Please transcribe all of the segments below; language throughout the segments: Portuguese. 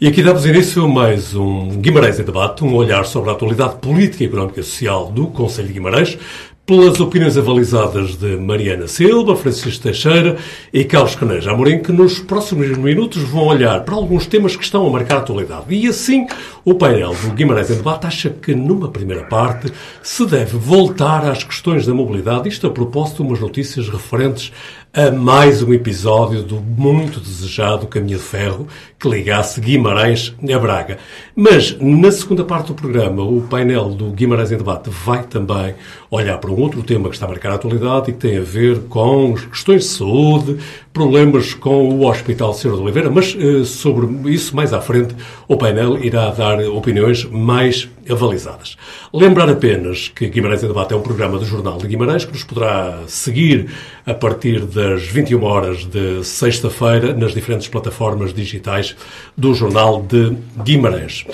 E aqui damos início a mais um Guimarães em Debate, um olhar sobre a atualidade política, económica e social do Conselho de Guimarães, pelas opiniões avalizadas de Mariana Silva, Francisco Teixeira e Carlos Caneja Amorim, que nos próximos minutos vão olhar para alguns temas que estão a marcar a atualidade. E assim, o painel do Guimarães em Debate acha que, numa primeira parte, se deve voltar às questões da mobilidade, isto a propósito de umas notícias referentes a mais um episódio do muito desejado caminho de ferro que ligasse Guimarães a Braga. Mas, na segunda parte do programa, o painel do Guimarães em Debate vai também olhar para um outro tema que está a marcar a atualidade e que tem a ver com questões de saúde, problemas com o Hospital Senhor de Oliveira, mas eh, sobre isso mais à frente o painel irá dar opiniões mais avalizadas. Lembrar apenas que Guimarães em Debate é um programa do Jornal de Guimarães que nos poderá seguir a partir das 21 horas de sexta-feira nas diferentes plataformas digitais do Jornal de Guimarães.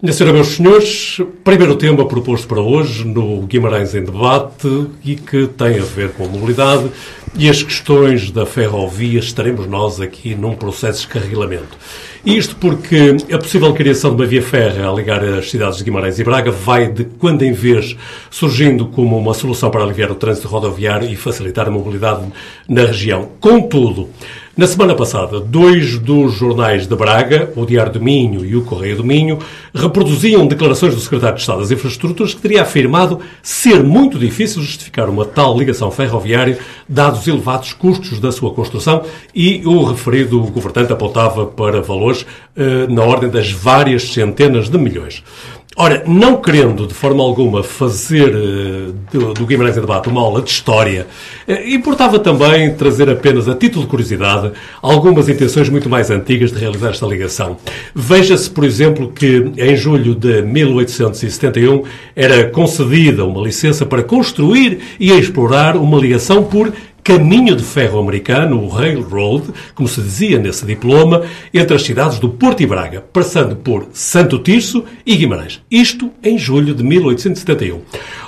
Minha senhora, meus senhores, primeiro tema proposto para hoje no Guimarães em Debate e que tem a ver com a mobilidade e as questões da ferrovia. Estaremos nós aqui num processo de descarrilamento. Isto porque a possível criação de uma via férrea a ligar as cidades de Guimarães e Braga vai de quando em vez surgindo como uma solução para aliviar o trânsito rodoviário e facilitar a mobilidade na região. Contudo, na semana passada, dois dos jornais de Braga, o Diário do Minho e o Correio do Minho, reproduziam declarações do Secretário de Estado das Infraestruturas que teria afirmado ser muito difícil justificar uma tal ligação ferroviária, dados os elevados custos da sua construção, e o referido governante apontava para valores eh, na ordem das várias centenas de milhões. Ora, não querendo de forma alguma fazer uh, do, do, Guimarães em Debate uma aula de história, uh, importava também trazer apenas a título de curiosidade algumas intenções muito mais antigas de realizar esta ligação. Veja-se, por exemplo, que em julho de 1871 era concedida uma licença para construir e explorar uma ligação por caminho de ferro americano, o Railroad, como se dizia nesse diploma, entre as cidades do Porto e Braga, passando por Santo Tirso e Guimarães. Isto em julho de 1871.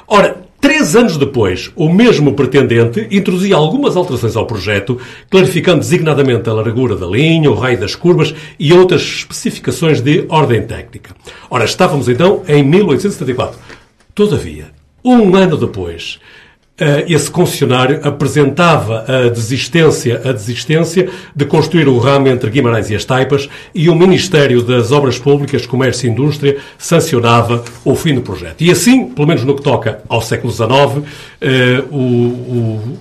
Ora, Três anos depois, o mesmo pretendente introduzia algumas alterações ao projeto, clarificando designadamente a largura da linha, o raio das curvas e outras especificações de ordem técnica. Ora, estávamos então em 1874. Todavia, um ano depois, esse concessionário apresentava a desistência, a desistência de construir o ramo entre Guimarães e as Taipas e o Ministério das Obras Públicas, Comércio e Indústria sancionava o fim do projeto. E assim, pelo menos no que toca ao século XIX, eh, o, o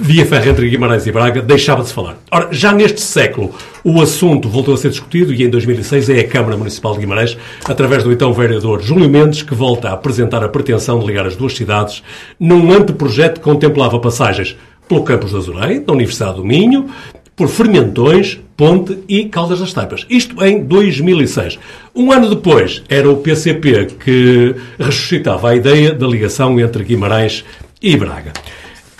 via férrea entre Guimarães e Braga deixava de se falar. Ora, já neste século, o assunto voltou a ser discutido e em 2006 é a Câmara Municipal de Guimarães, através do então vereador Júlio Mendes, que volta a apresentar a pretensão de ligar as duas cidades num anteprojeto que contemplava passagens pelo campus de Azulém, da Universidade do Minho, por Fermentões, Ponte e Caldas das Taipas. Isto em 2006. Um ano depois, era o PCP que ressuscitava a ideia da ligação entre Guimarães e Braga.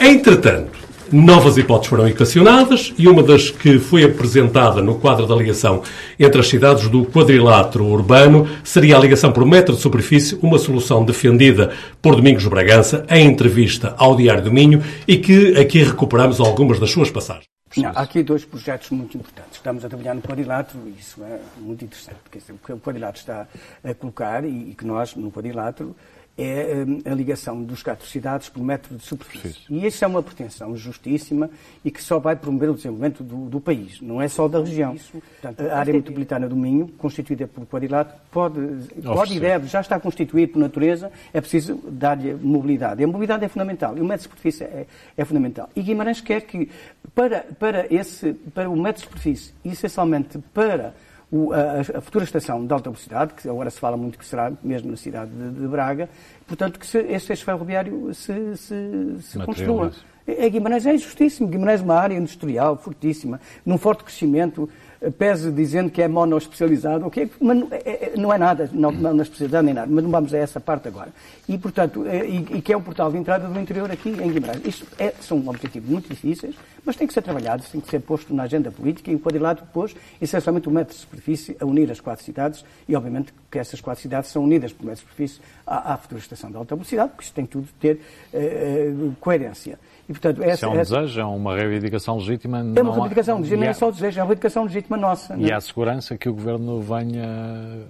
Entretanto, novas hipóteses foram equacionadas e uma das que foi apresentada no quadro da ligação entre as cidades do quadrilátero urbano seria a ligação por metro de superfície, uma solução defendida por Domingos Bragança em entrevista ao Diário do Minho e que aqui recuperamos algumas das suas passagens. Não, há aqui dois projetos muito importantes. Estamos a trabalhar no quadrilátero e isso é muito interessante, porque o quadrilátero está a colocar e que nós, no quadrilátero, é hum, a ligação dos quatro cidades por metro de superfície. E isso é uma pretensão justíssima e que só vai promover o desenvolvimento do, do país, não é só da região. Portanto, a área metropolitana do Minho, constituída por quadrilátero, pode, pode e deve, já está constituída por natureza, é preciso dar-lhe mobilidade. E a mobilidade é fundamental, e o metro de superfície é, é fundamental. E Guimarães quer que, para, para, esse, para o metro de superfície, essencialmente para o, a, a, futura estação de alta velocidade, que agora se fala muito que será mesmo na cidade de, de Braga, portanto, que se, esse eixo ferroviário se, se, se construa. É, Guimarães é justíssimo. Guimarães é uma área industrial fortíssima, num forte crescimento, pese dizendo que é monoespecializado, okay, mas não é, é não é nada, não, não na especialidade nem nada, mas não vamos a essa parte agora. E, portanto, é, e, e, que é o portal de entrada do interior aqui em Guimarães. Isto é, são objetivos muito difíceis, mas tem que ser trabalhado, tem que ser posto na agenda política e o quadrilátero pôs essencialmente o metro de superfície a unir as quatro cidades e, obviamente, que essas quatro cidades são unidas por metro de superfície à, à futura estação de alta velocidade, porque isto tem tudo de ter uh, coerência. E, portanto, essa, Isso é um essa... desejo, é uma reivindicação legítima. É uma reivindicação legítima, não é só desejo, é uma reivindicação legítima nossa. E é? há segurança que o Governo venha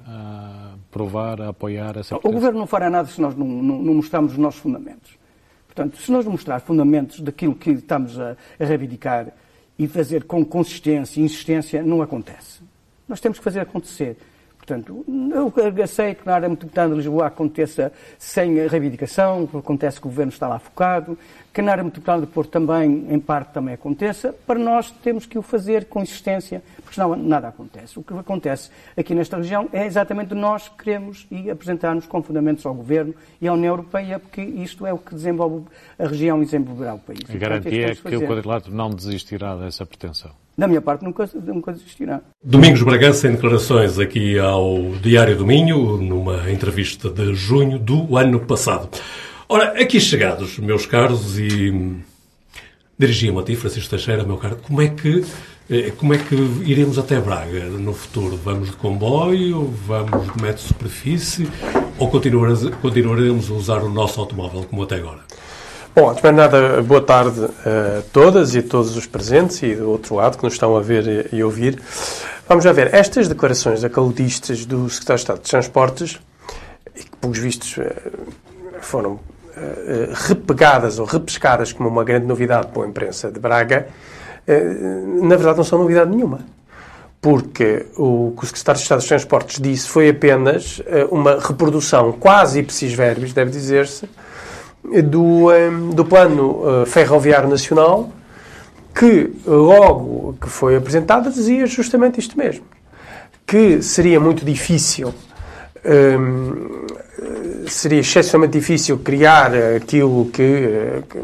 a aprovar, a apoiar essa O Governo não fará nada se nós não, não, não mostrarmos os nossos fundamentos. Portanto, se nós mostrar fundamentos daquilo que estamos a, a reivindicar e fazer com consistência e insistência, não acontece. Nós temos que fazer acontecer. Portanto, eu sei que na área metropolitana de Lisboa aconteça sem reivindicação, acontece que o governo está lá focado, que na área metropolitana de Porto também, em parte, também aconteça. Para nós, temos que o fazer com insistência, porque senão nada acontece. O que acontece aqui nesta região é exatamente nós queremos e apresentar-nos com fundamentos ao governo e à União Europeia, porque isto é o que desenvolve a região e desenvolverá o país. A garantia é que o quadrilátero não desistirá dessa pretensão. Da minha parte, nunca, nunca desistirá. Domingos Bragança, em declarações aqui ao Diário do Minho, numa entrevista de junho do ano passado. Ora, aqui chegados, meus caros, e dirigia-me a ti, Francisco Teixeira, meu caro, como é que eh, como é que iremos até Braga no futuro? Vamos de comboio? Vamos de metro de superfície? Ou continuaremos a usar o nosso automóvel como até agora? Bom, antes de mais nada, boa tarde a todas e a todos os presentes e do outro lado que nos estão a ver e ouvir. Vamos já ver, estas declarações acaludistas do Secretário de Estado de Transportes, e que, pelos vistos, eh, foram eh, repegadas ou repescadas como uma grande novidade para a imprensa de Braga, eh, na verdade não são novidade nenhuma. Porque o que o Secretário de Estado dos Transportes disse foi apenas uma reprodução quase ipsis verbis, deve dizer-se, do, do Plano Ferroviário Nacional, que logo que foi apresentada dizia justamente isto mesmo. Que seria muito difícil seria excepcionalmente difícil criar aquilo que, que,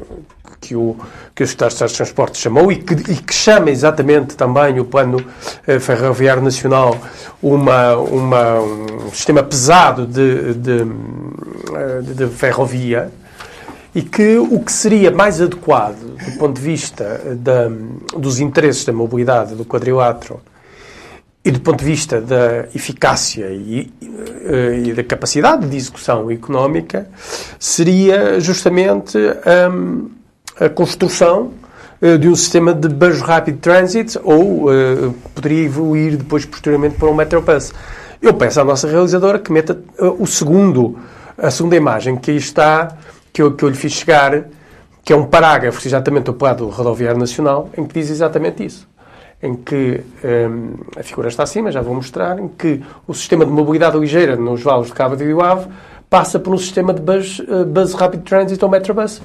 que o, que de Transportes chamou e que, e que chama exatamente também o Plano eh, Ferroviário Nacional uma, uma, um sistema pesado de, de, eh, de, ferrovia e que o que seria mais adequado do ponto de vista da, dos interesses da mobilidade do quadrilátero e do ponto de vista da eficácia e, eh, e da capacidade de execução económica, seria justamente um, a construção uh, de um sistema de bus rapid transit ou uh, poderia evoluir depois posteriormente para um metrobus. Eu peço à nossa realizadora que meta uh, o segundo, a segunda imagem que aí está, que eu, que eu lhe fiz chegar, que é um parágrafo exatamente do Plano Rodoviário Nacional, em que diz exatamente isso em que um, a figura está acima, já vou mostrar, em que o sistema de mobilidade ligeira nos vales de Cabo de Ave passa por um sistema de bus, uh, bus Rapid Transit ou Metrobus,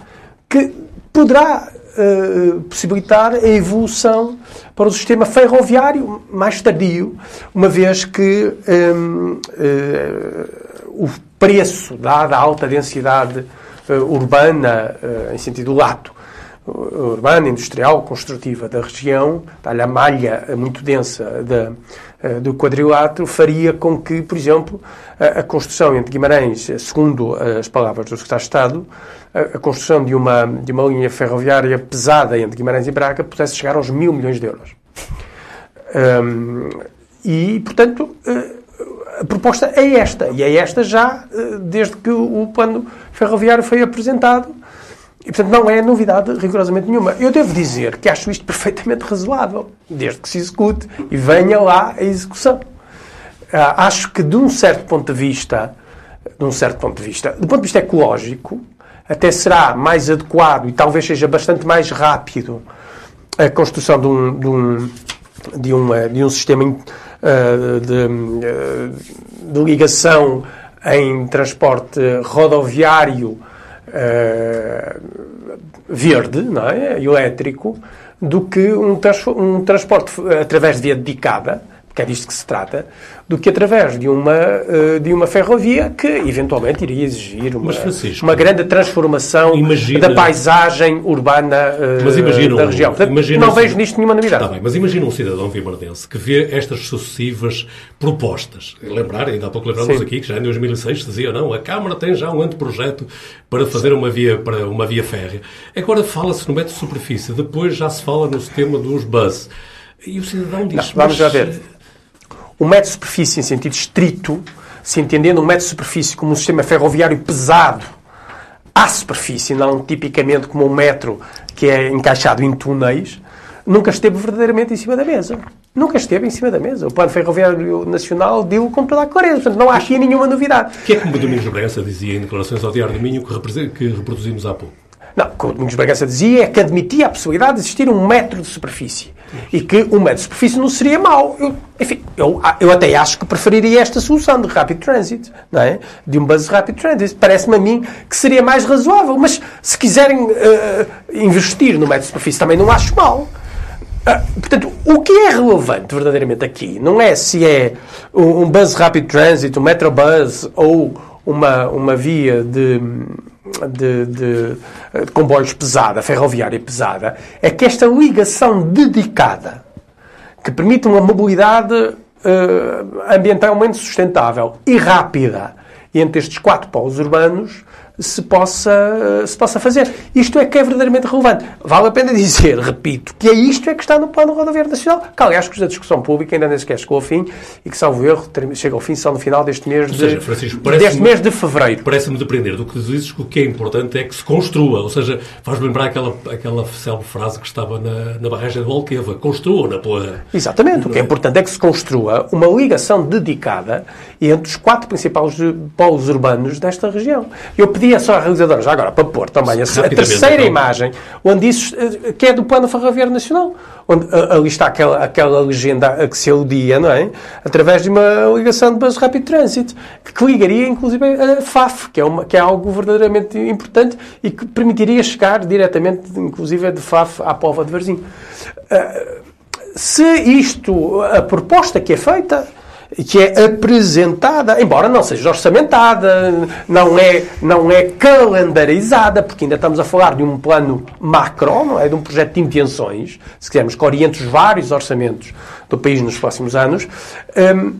que poderá uh, possibilitar a evolução para o sistema ferroviário mais tardio, uma vez que um, uh, eh, o preço, dada a alta densidade urbana, em sentido lato, urbana, industrial, construtiva da região, a malha muito densa da, eh, do quadrilátero, faria com que, por exemplo, a, a, construção entre Guimarães, segundo as palavras do Secretário de Estado, a, a, construção de uma, de uma linha ferroviária pesada entre Guimarães e Braga pudesse chegar aos mil milhões de euros. Um, e, portanto, eh, a proposta é esta, e é esta já eh, desde que o plano ferroviário foi apresentado e, portanto, não é novidade rigorosamente nenhuma. Eu devo dizer que acho isto perfeitamente razoável, desde que se execute e venha lá a execução. Uh, acho que, de um certo ponto de vista, de um certo ponto de vista, do ponto de vista ecológico, até será mais adequado e talvez seja bastante mais rápido a construção de um, de um, de um, de um sistema uh, de, uh, de ligação em transporte rodoviário uh, verde, não é? elétrico, do que um, um transporte através de via dedicada, que é disto que se trata, do que através de uma, eh, de uma ferrovia que eventualmente iria exigir uma, uma grande transformação imagina, da paisagem urbana eh, da região. Portanto, não vejo nisto nenhuma novidade. Bem, mas imagina um cidadão vimardense que vê estas sucessivas propostas. Lembrar, ainda há pouco lembramos aqui que já em 2006 dizia, não, a Câmara tem já um anteprojeto para fazer uma via, para uma via férrea. Agora fala-se no metro de superfície, depois já se fala no sistema dos bus. E o cidadão diz... Não, vamos já ver o metro de superfície em sentido estrito, se entendendo o metro de superfície como um sistema ferroviário pesado à superfície, não tipicamente como um metro que é encaixado em túneis, nunca esteve verdadeiramente em cima da mesa. Nunca esteve em cima da mesa. O Plano Ferroviário Nacional deu com toda a clareza. Portanto, não há aqui nenhuma novidade. O que é que o Domingos Bragança dizia em declarações ao Diário do Minho que, que reproduzimos há pouco? Não, o que o Domingos Bragança dizia é que admitia a possibilidade de existir um metro de superfície. E que um metro de superfície não seria mau. Eu, enfim, eu, eu até acho que preferiria esta solução de rapid transit, não é? De um bus rapid transit. Parece-me a mim que seria mais razoável. Mas se quiserem uh, investir no metro de superfície também não acho mal. Uh, portanto, o que é relevante verdadeiramente aqui não é se é um, um bus rapid transit, um metrobus ou uma, uma via de de, de, de comboios pesada, ferroviária pesada, é que esta ligação dedicada, que permite uma mobilidade uh, ambientalmente sustentável e rápida entre estes quatro polos urbanos, se possa, se possa fazer. Isto é que é verdadeiramente relevante. Vale a pena dizer, repito, que é isto é que está no Plano Rodoviário Nacional, que aliás, que a discussão pública ainda nem sequer chegou ao fim e que, salvo erro, chega ao fim só no final deste mês de, seja, deste mês de fevereiro. Parece-me depender do que dizes que o que é importante é que se construa, ou seja, faz-me lembrar aquela, aquela célebre frase que estava na, na barragem de Alqueva, construa na pela... Exatamente, o que é importante é que se construa uma ligação dedicada entre os quatro principais polos urbanos desta região. Eu pedi pedia só à realizadora, já agora, para pôr também a, a terceira então. imagem, onde isso, eh, que é do Plano Ferroviário Nacional, onde eh, ali está aquela, aquela legenda a que se aludia, não é? Através de uma ligação de bus rapid transit, que ligaria, inclusive, a FAF, que é, uma, que é algo verdadeiramente importante e que permitiria chegar diretamente, inclusive, de FAF à Pova de Varzim. Uh, se isto, a proposta que é feita, que é apresentada, embora não seja orçamentada, não é, não é calendarizada, porque ainda estamos a falar de um plano macro, não é? De um projeto de intenções, se quisermos, que oriente os vários orçamentos do país nos próximos anos. Um,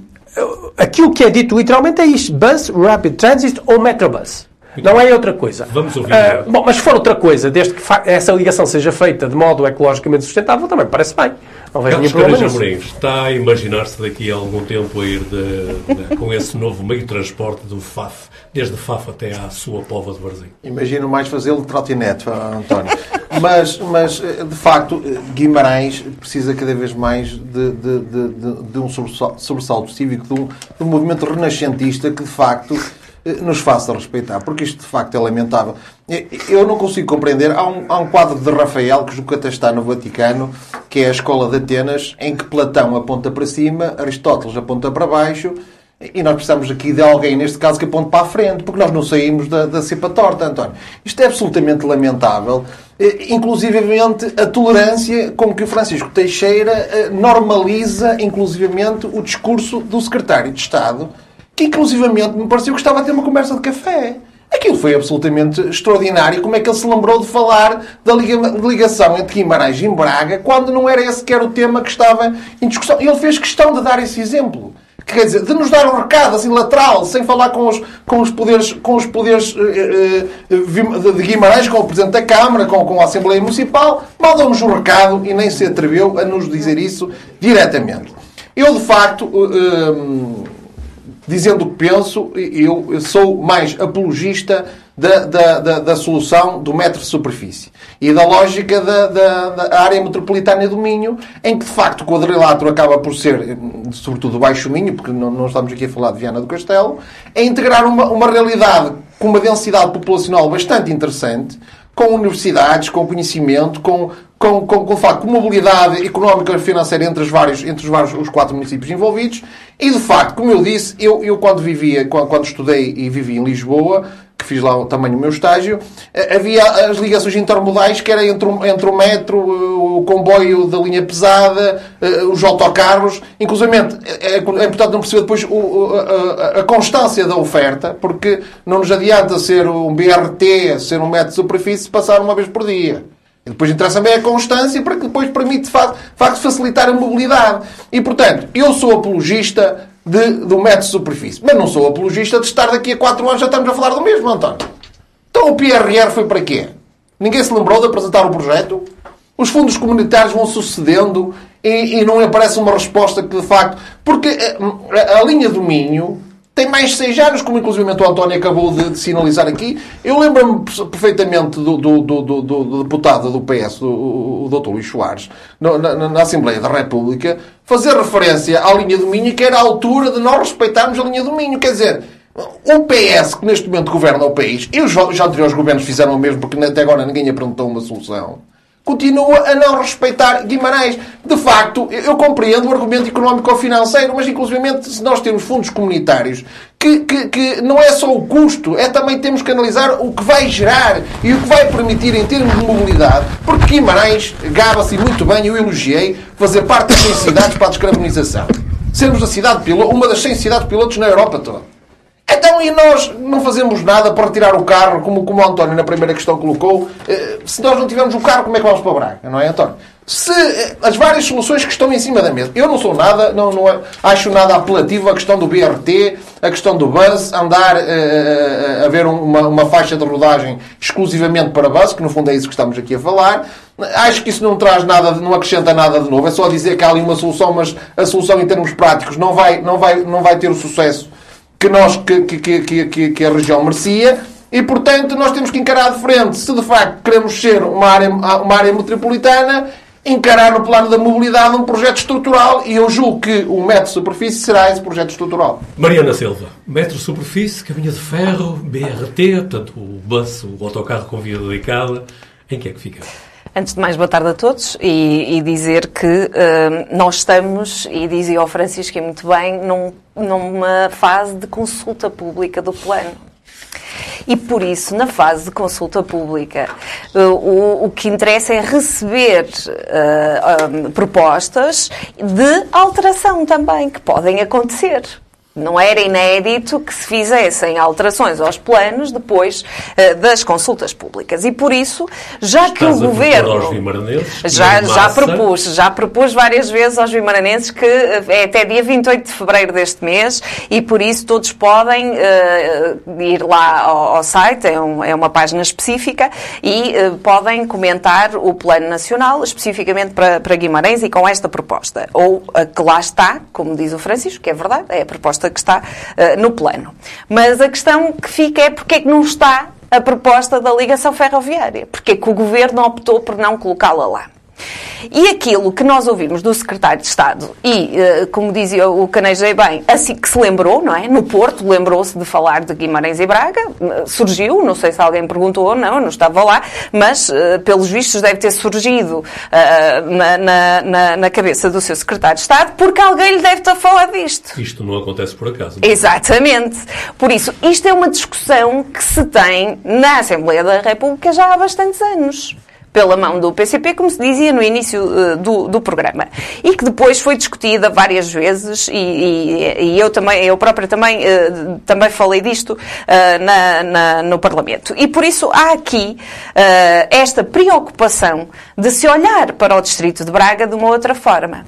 aquilo que é dito literalmente é isto: Bus, Rapid Transit ou Metrobus. Não é outra coisa. Vamos ouvir. Uh, bom, mas se for outra coisa, desde que essa ligação seja feita de modo ecologicamente sustentável, também parece bem. Não vejo nenhum problema Amorim, está a imaginar-se daqui a algum tempo a ir de, de, com esse novo meio de transporte do FAF, desde FAF até à sua pova de Varzim? Imagino mais fazê-lo de trotinete, António. mas, mas, de facto, Guimarães precisa cada vez mais de, de, de, de um sobressalto cívico, de um, de um movimento renascentista que, de facto, nos faça respeitar, porque isto de facto é lamentável. Eu não consigo compreender. Há um, há um quadro de Rafael que nunca até está no Vaticano, que é a Escola de Atenas, em que Platão aponta para cima, Aristóteles aponta para baixo, e nós precisamos aqui de alguém, neste caso, que aponte para a frente, porque nós não saímos da, da cepa torta, António. Isto é absolutamente lamentável. Inclusivamente a tolerância com que o Francisco Teixeira eh, normaliza, inclusivamente, o discurso do secretário de Estado que inclusivamente me pareceu que estava a ter uma conversa de café. Aquilo foi absolutamente extraordinário. Como é que ele se lembrou de falar da ligação entre Guimarães e Braga quando não era esse que era o tema que estava em discussão? Ele fez questão de dar esse exemplo. Quer dizer, de nos dar um recado assim lateral, sem falar com os, com os poderes, com os poderes uh, uh, de Guimarães, com o Presidente da Câmara, com, com a Assembleia Municipal, mandou-nos um recado e nem se atreveu a nos dizer isso diretamente. Eu, de facto, uh, dizendo o que penso, eu sou mais apologista da, da, da, da solução do metro de superfície e da lógica da, da, da, área metropolitana do Minho, em que de facto o quadrilátero acaba por ser, sobretudo o Baixo Minho, porque não, não estamos aqui a falar de Viana do Castelo, é integrar uma, uma realidade com uma densidade populacional bastante interessante, com universidades, com conhecimento, com, com, com, com, facto, com mobilidade económica e financeira entre os vários, entre os vários os quatro municípios envolvidos. E, de facto, como eu disse, eu, eu quando vivia, quando, quando estudei e vivi em Lisboa, fiz lá também o meu estágio, eh, havia as ligações intermodais, que era entre o, entre o metro, o comboio da linha pesada, eh, os autocarros. Inclusive, é, é importante não perceber depois o, a, a, constância da oferta, porque não nos adianta ser um BRT, ser um metro de superfície, passar uma vez por dia. E depois interessa-me é a constância para que depois permite, de facto, facilitar a mobilidade. E, portanto, eu sou apologista de, do método de superfície. Mas não sou apologista de estar daqui a 4 anos já estamos a falar do mesmo, António. Então o PRR foi para quê? Ninguém se lembrou de apresentar o projeto? Os fundos comunitários vão sucedendo e, e não aparece uma resposta que, de facto... Porque a, a, a linha do Minho tem mais seis anos, como inclusive o António acabou de, de sinalizar aqui. Eu lembro-me perfeitamente do, do, do, do, deputado do PS, o, o Dr. Luís Soares, na, na, Assembleia da República, fazer referência à linha do Minho, que era a altura de nós respeitarmos a linha do Minho. Quer dizer, o PS, que neste momento governa o país, e os já anteriores governos fizeram o mesmo, porque até agora ninguém apresentou uma solução continua a não respeitar Guimarães. De facto, eu compreendo o argumento económico-financeiro, mas inclusivamente se nós temos fundos comunitários, que, que, que, não é só o custo, é também temos que analisar o que vai gerar e o que vai permitir em termos de mobilidade, porque Guimarães gaba-se muito bem, eu elogiei, fazer parte das 100 cidades para a descarbonização. Sermos a cidade piloto, uma das 100 cidades pilotos na Europa toda. Então, e nós não fazemos nada para retirar o carro, como, como o António na primeira questão colocou? Eh, se nós não tivermos o carro, como é que vamos para Braga? Não é, António? Se eh, as várias soluções que estão em cima da mesa. Eu não sou nada, não, não acho nada apelativo a questão do BRT, a questão do bus, andar uh, a ver uma, uma faixa de rodagem exclusivamente para bus, que no fundo é isso que estamos aqui a falar. Acho que isso não traz nada, não acrescenta nada de novo. É só dizer que há ali uma solução, mas a solução em termos práticos não vai, não vai, não vai ter o sucesso que, nós, que, que, que, que a região merecia e, portanto, nós temos que encarar de frente, se de facto queremos ser uma área, uma área metropolitana, encarar no plano da mobilidade um projeto estrutural e eu julgo que o metro superfície será esse projeto estrutural. Mariana Silva, metro superfície, caminho de ferro, BRT, portanto o bus, o autocarro com via dedicada, em que é que fica? Antes de mais, boa tarde a todos e, e dizer que uh, nós estamos, e dizia o Francisco muito bem, num, numa fase de consulta pública do plano. E por isso, na fase de consulta pública, uh, o, o, que interessa é receber uh, propostas de alteração também, que podem acontecer. Não era inédito que se fizessem alterações aos planos depois uh, das consultas públicas. E por isso, já Estás que o governo. Já, já propus, já propus várias vezes aos vimaranenses que eh, é até dia 28 de fevereiro deste mês e por isso todos podem uh, ir lá ao, ao site, é, um, é, uma página específica, e uh, podem comentar o Plano Nacional, especificamente para, para Guimarães e com esta proposta. Ou a que lá está, como diz o Francisco, que é verdade, é a proposta proposta que está uh, no plano. Mas a questão que fica é porque é que não está a proposta da ligação ferroviária? Porque é que o Governo optou por não colocá-la lá? E aquilo que nós ouvimos do secretário de Estado, e, eh, como dizia o Canejei bem, assim que se lembrou, não é? No Porto, lembrou-se de falar de Guimarães e Braga, surgiu, não sei se alguém perguntou ou não, não estava lá, mas, eh, pelos vistos, deve ter surgido uh, na, na, na, cabeça do seu secretário de Estado, porque alguém lhe deve estar a falar disto. Isto não acontece por acaso. Não? É? Exatamente. Por isso, isto é uma discussão que se tem na Assembleia da República já há bastantes anos pela mão do PCP, como se dizia no início uh, do, do programa. E que depois foi discutida várias vezes e, e, e eu também, eu própria também, uh, também falei disto uh, na, na, no Parlamento. E por isso há aqui esta preocupação de se olhar para o Distrito de Braga de uma outra forma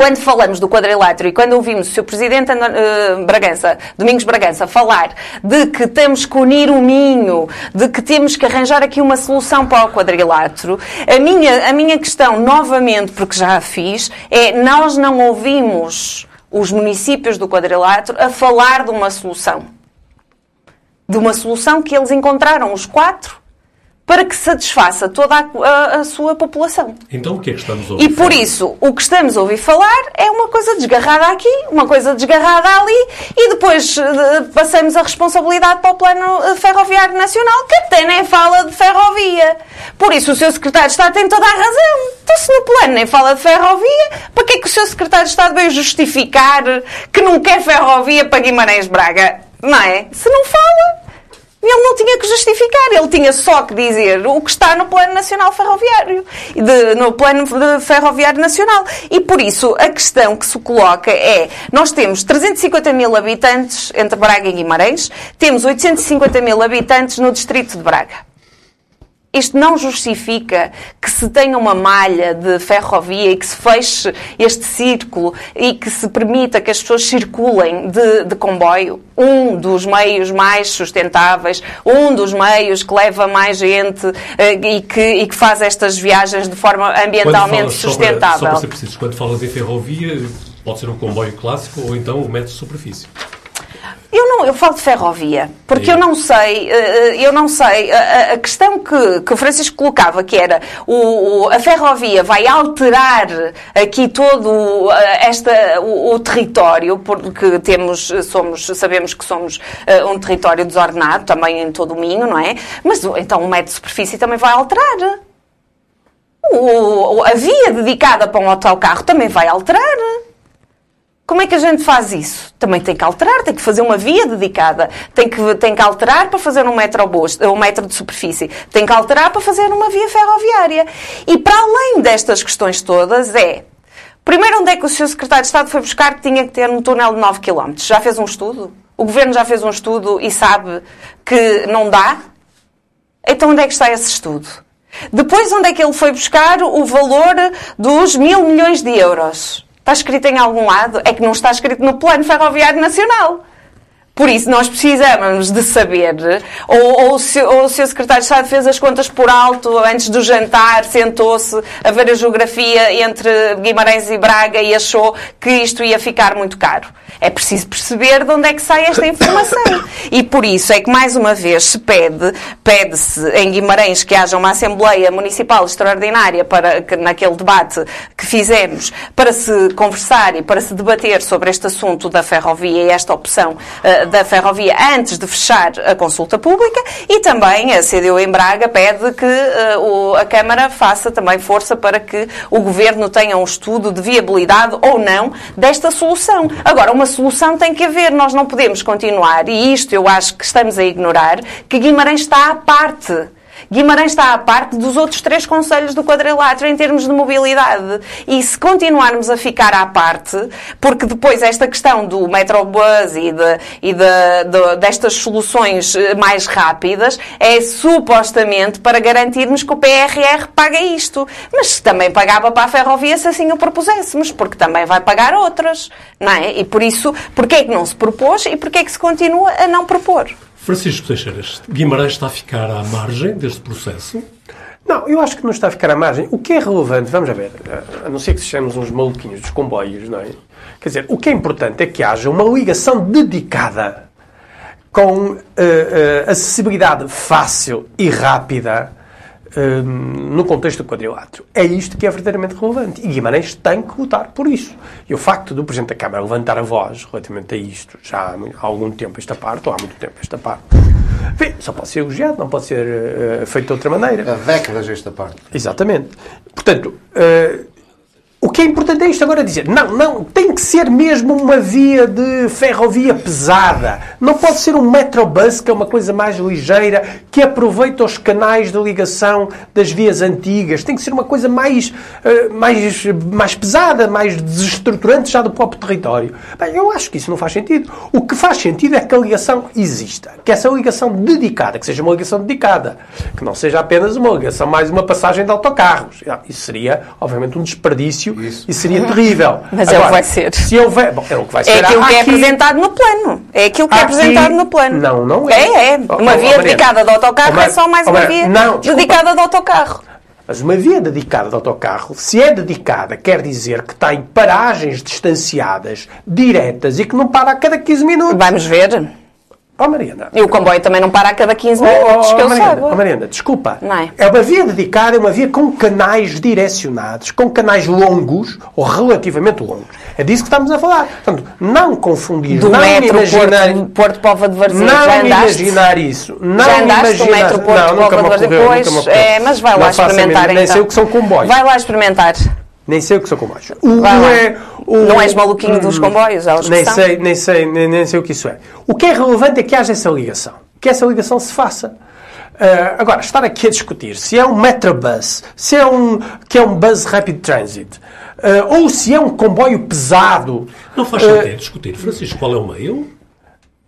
quando falamos do quadrilátero e quando ouvimos o Sr. Presidente uh, Bragança, Domingos Bragança, falar de que temos que unir o Minho, de que temos que arranjar aqui uma solução para o quadrilátero, a minha, a minha questão, novamente, porque já a fiz, é nós não ouvimos os municípios do quadrilátero a falar de uma solução. De uma solução que eles encontraram, os quatro, para que satisfaça toda a, a, a, sua população. Então o que é que estamos a ouvir E por falar? isso, o que estamos a ouvir falar é uma coisa desgarrada aqui, uma coisa desgarrada ali, e depois uh, passamos a responsabilidade para o Plano eh, Ferroviário Nacional, que até nem fala de ferrovia. Por isso, o seu Secretário de Estado tem toda a razão. Então, se no plano nem fala de ferrovia, para que é que o seu Secretário de Estado veio justificar que não quer ferrovia para Guimarães-Braga? Não é? Se não fala, ele não tinha que justificar, ele tinha só que dizer o que está no Plano Nacional Ferroviário, de, no Plano Ferroviário Nacional. E por isso a questão que se coloca é: nós temos 350 mil habitantes entre Braga e Guimarães, temos 850 mil habitantes no Distrito de Braga. Isto não justifica que se tenha uma malha de ferrovia e que se feche este círculo e que se permita que as pessoas circulem de, de, comboio. Um dos meios mais sustentáveis, um dos meios que leva mais gente uh, e, que, e, que, faz estas viagens de forma ambientalmente sustentável. Para ser preciso, quando falas em ferrovia, pode ser um comboio clássico ou então o metro de superfície. Eu não, eu falo de ferrovia, porque eu não sei, eh, eh, eu não sei, a, a questão que, que o Francisco colocava, que era o, a ferrovia vai alterar aqui todo eh, esta, o, o, território, porque temos, somos, sabemos que somos um território desordenado, também em todo o Minho, não é? Mas então o metro de superfície também vai alterar. O, a via dedicada para um autocarro também vai alterar. Como é que a gente faz isso? Também tem que alterar, tem que fazer uma via dedicada, tem que, tem que alterar para fazer um metro, um metro de superfície, tem que alterar para fazer uma via ferroviária. E para além destas questões todas, é. Primeiro, onde é que o Sr. Secretário de Estado foi buscar que tinha que ter um túnel de 9 km? Já fez um estudo? O Governo já fez um estudo e sabe que não dá? Então, onde é que está esse estudo? Depois, onde é que ele foi buscar o valor dos mil milhões de euros? Está escrito em algum lado? É que não está escrito no Plano Ferroviário Nacional. Por isso, nós precisamos de saber, ou, ou, se, ou se o Secretário de Estado fez as contas por alto antes do jantar, sentou-se a ver a geografia entre Guimarães e Braga e achou que isto ia ficar muito caro. É preciso perceber de onde é que sai esta informação. E por isso é que, mais uma vez, se pede, pede-se em Guimarães que haja uma Assembleia Municipal extraordinária para, que, naquele debate que fizemos, para se conversar e para se debater sobre este assunto da ferrovia e esta opção uh, da ferrovia antes de fechar a consulta pública e também a CDU em Braga pede que uh, o, a Câmara faça também força para que o Governo tenha um estudo de viabilidade ou não desta solução. Agora, uma solução tem que haver, nós não podemos continuar, e isto eu acho que estamos a ignorar, que Guimarães está à parte Guimarães está à parte dos outros três conselhos do quadrilátero em termos de mobilidade. E se continuarmos a ficar à parte, porque depois esta questão do Metrobus e, de, e de, de, destas soluções eh, mais rápidas é supostamente para garantirmos que o PRR paga isto. Mas também pagava para a ferrovia se assim o propuséssemos, porque também vai pagar outras. Não é? E por isso, porquê é que não se propôs e porquê é que se continua a não propor? Francisco Teixeira, Guimarães está a ficar à margem deste processo? Não, eu acho que não está a ficar à margem. O que é relevante, vamos a ver, a não ser que sejamos uns maluquinhos dos comboios, não é? Quer dizer, o que é importante é que haja uma ligação dedicada com uh, uh, acessibilidade fácil e rápida Hum, no contexto do quadrilátero. É isto que é verdadeiramente relevante. E Guimarães tem que lutar por isso. E o facto do Presidente da Câmara levantar a voz relativamente a isto, já há algum tempo esta parte, ou há muito tempo esta parte, Bem, só pode ser elogiado, não pode ser uh, feito de outra maneira. Há décadas esta parte. Exatamente. Portanto, uh, o que é importante é isto agora dizer. Não, não, tem que ser mesmo uma via de ferrovia pesada. Não pode ser um metrobus, que é uma coisa mais ligeira, que aproveita os canais de ligação das vias antigas. Tem que ser uma coisa mais, uh, mais, mais pesada, mais desestruturante já do próprio território. Bem, eu acho que isso não faz sentido. O que faz sentido é que a ligação exista. Que essa ligação dedicada, que seja uma ligação dedicada. Que não seja apenas uma ligação mais uma passagem de autocarros. Isso seria, obviamente, um desperdício isso. e seria terrível. Mas Agora, é o que vai ser. Se houver, bom, é o que vai ser. É aquilo que é apresentado no plano. É aquilo que é apresentado no plano. Não, não é. É, é. Uma oh, via oh, dedicada de autocarro oh, é só mais uma via não, dedicada de autocarro. Mas uma via dedicada de autocarro, se é dedicada, quer dizer que tem paragens distanciadas, diretas e que não para a cada 15 minutos. Vamos ver. Oh, Mariana. E o comboio também não para a cada 15 minutos, oh, que eu Mariana, saiba. Oh, Mariana, desculpa. Não é? é uma via dedicada, é uma via com canais direcionados, com canais longos, ou relativamente longos. É disso que estamos a falar. Portanto, não confundir, Do não metro imaginar... Porto, Porto Pova de Varzim, não já imaginar isso. Não já andaste imaginar... metro Porto não, Pova de Varzim? Pois, é, mas vai lá experimentar, Nem então. sei o que são comboios. Vai lá experimentar. Nem sei o que são comboios. O, não, é, o, não és maluquinho dos hum, comboios, elas nem sei, nem sei, nem, nem sei o que isso é. O que é relevante é que haja essa ligação. Que essa ligação se faça. Uh, agora, estar aqui a discutir se é um Metrobus, se é um, que é um Bus Rapid Transit, uh, ou se é um comboio pesado. Não faz sentido uh, discutir. Francisco, qual é o meio?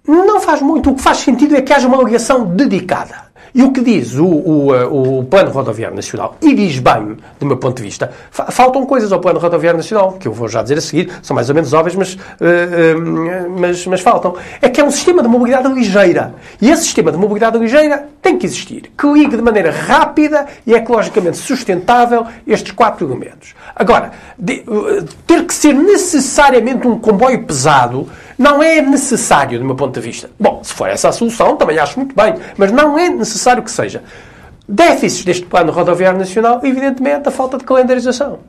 Não faz muito. O que faz sentido é que haja uma ligação dedicada. E o que diz o, o, eh, o, Plano Rodoviário Nacional, e diz bem, do meu ponto de vista, faltam coisas ao Plano Rodoviário Nacional, que eu vou já dizer a seguir, são mais ou menos óbvias, mas, uh, uh, mas, mas faltam. É que é um sistema de mobilidade ligeira. E esse sistema de mobilidade ligeira tem que existir, que ligue de maneira rápida e ecologicamente sustentável estes quatro elementos. Agora, de, uh, ter que ser necessariamente um comboio pesado Não é necessário, do meu ponto de vista. Bom, se for essa a solução, também acho muito bem, mas não é necessário que seja. Déficits deste plano rodoviário nacional, evidentemente, a falta de calendarização.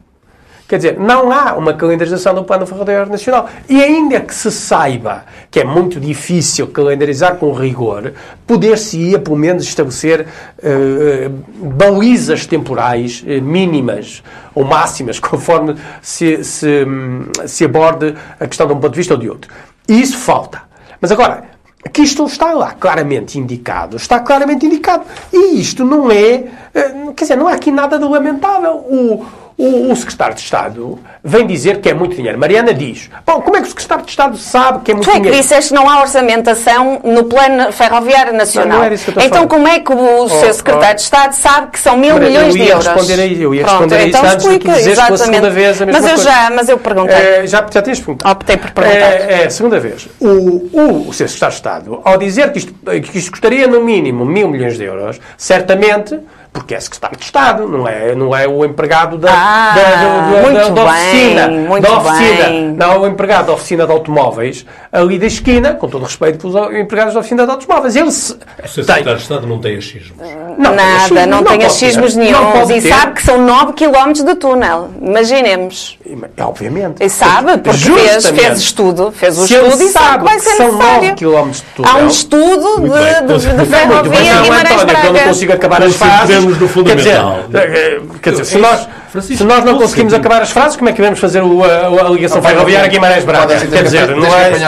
Quer dizer, não há uma calendarização do Plano Ferroviário Nacional. E ainda que se saiba que é muito difícil calendarizar com rigor, poder-se-ia, pelo menos, estabelecer eh, balizas temporais eh, mínimas ou máximas, conforme se, se, hum, se aborde a questão de um ponto de vista ou de outro. E isso falta. Mas agora, que isto está lá claramente indicado, está claramente indicado. E isto não é, eh, quer dizer, não há aqui nada de lamentável. O, o, o, secretário de Estado vem dizer que é muito dinheiro. Mariana diz: Bom, como é que o secretário de Estado sabe que é muito tu dinheiro? Tu é que disseste que não há orçamentação no plano ferroviário nacional. Não, não era isso que eu então, como é que o oh, seu secretário oh. de Estado sabe que são mil milhões de euros? Responder a, eu ia Pronto, responder a então isso antes explica, de dizer pela segunda vez a mesma mas eu coisa. Já, mas eu perguntei. É, já, já tens perguntado. Optei por perguntar. É, é segunda vez. O, o, o seu secretário de Estado, ao dizer que isto, que isto custaria no mínimo mil milhões de euros, certamente porque é secretário de Estado, não é, não é o empregado da, ah, da, da, da, da oficina. Bem, da oficina. Bem. Não é o empregado da oficina de automóveis, ali da esquina, com todo o respeito pelos empregados da oficina de automóveis. Ele se, o secretário de Estado não tem achismos. Não Nada, tem não, não tem achismos nenhum. E ter. sabe que são 9 km de túnel. Imaginemos. Obviamente. E sabe, porque fez, fez estudo, fez o se estudo e sabe que vai ser são necessário. 9 km de túnel. Há um estudo de, de, de, de ferrovia Guimarães Braga. Eu não consigo acabar as frases. Do fundamental. Quer dizer, quer dizer se nós... Se nós não conseguimos acabar as frases, como é que vamos fazer o, a, a ligação ferroviária Guimarães Braga? Quer dizer, não, é,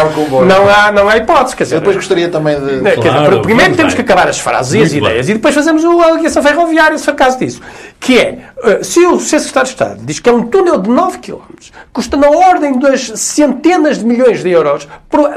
não, há, não há hipótese. Quer dizer, Eu depois gostaria também de. Quer dizer, primeiro temos que acabar as frases e as ideias e depois fazemos a ligação ferroviária, se for caso disso. Que é, se o Secretário de Estado diz que é um túnel de 9 km, custa na ordem das centenas de milhões de euros,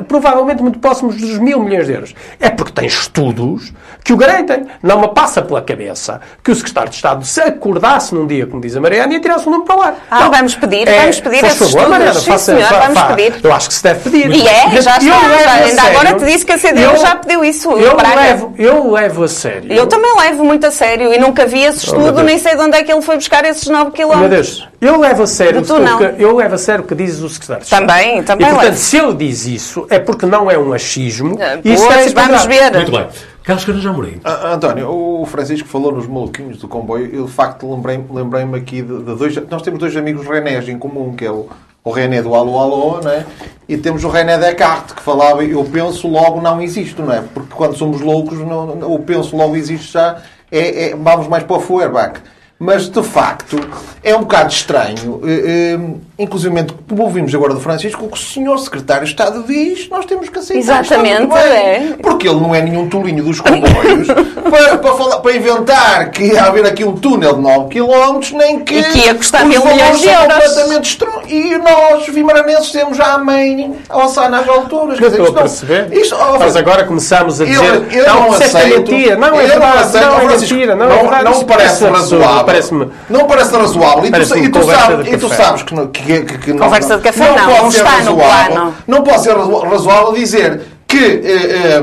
provavelmente muito próximos dos mil milhões de euros, é porque tem estudos que o garantem. Não me passa pela cabeça que o Secretário de Estado se acordasse num dia, como diz a Mariana, e tirasse o nome para lá. Ah, não. vamos pedir, é, vamos pedir esses favor, Mariana, estudos. faça, Sim, senhor, fa, vamos fa, pedir. Eu acho que se deve pedir. E é, já está. Já, ainda sério, agora te disse que a CDU eu, já pediu isso. Eu levo, eu levo a sério. Eu também levo muito a sério e nunca vi esse estudo, nem sei de onde é que ele foi buscar esses 9 km. Meu Deus, eu levo a sério, o que, eu levo a sério o que diz o secretário. Também, também E, portanto, levo. se ele diz isso, é porque não é um achismo. Ah, e isso deve Pois, ser vamos ponderado. ver. Muito bem. Carlos Carajá Amorim. Ah, António, o Francisco falou nos maluquinhos do comboio. Eu, de facto, lembrei-me lembrei aqui de, de dois. Nós temos dois amigos Renés em comum, que é o, o René do Alô Alô, né? e temos o René Descartes, que falava eu penso, logo não existo, não é? Porque quando somos loucos, não, o penso, logo existe já, é, é- vamos mais para o Feuerbach. Mas, de facto, é um bocado estranho, eh, eh, inclusive, como ouvimos agora do Francisco, o que o senhor secretário de Estado diz, nós temos que aceitar. Exatamente, é. Porque ele não é nenhum tolinho dos comboios para, para, falar- para inventar que ia haver aqui um túnel de 9 km, nem que. E que ia custar os mil milhões de euros. completamente estranhos. E nós, vimaranenses, temos já a mãe a alçar nas alturas. Não Quer dizer, estou a isto não- perceber. isto- oh, Nós agora começamos a eu- dizer eu não, não disseste que é aceito. mentira. Não, é Eu verdade. aceito, Não, é mentira. Não, é verdade. Não parece razoável. Parece-me... Não parece razoável. E tu, Parece-me e tu conversa sabes, e tu sabes que, não- que, que, que não- Conversa de café não, pode não ser está no razoável- plano. Não pode ser razo- razoável dizer que eh, eh,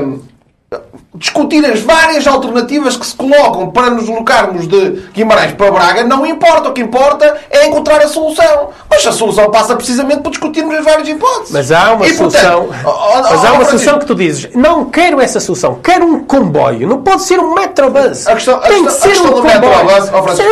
discutir as várias alternativas que se colocam para nos locarmos de Guimarães para Braga não importa. O que importa é encontrar a solução. Mas a solução passa precisamente por discutirmos as várias hipóteses. Mas há uma E, portanto, solução. ó, mas há uma solução que tu dizes. Não quero essa solução. Quero um comboio. Não pode ser um metrobus. A questão, a Tem questão, que ser a um. Metrobus,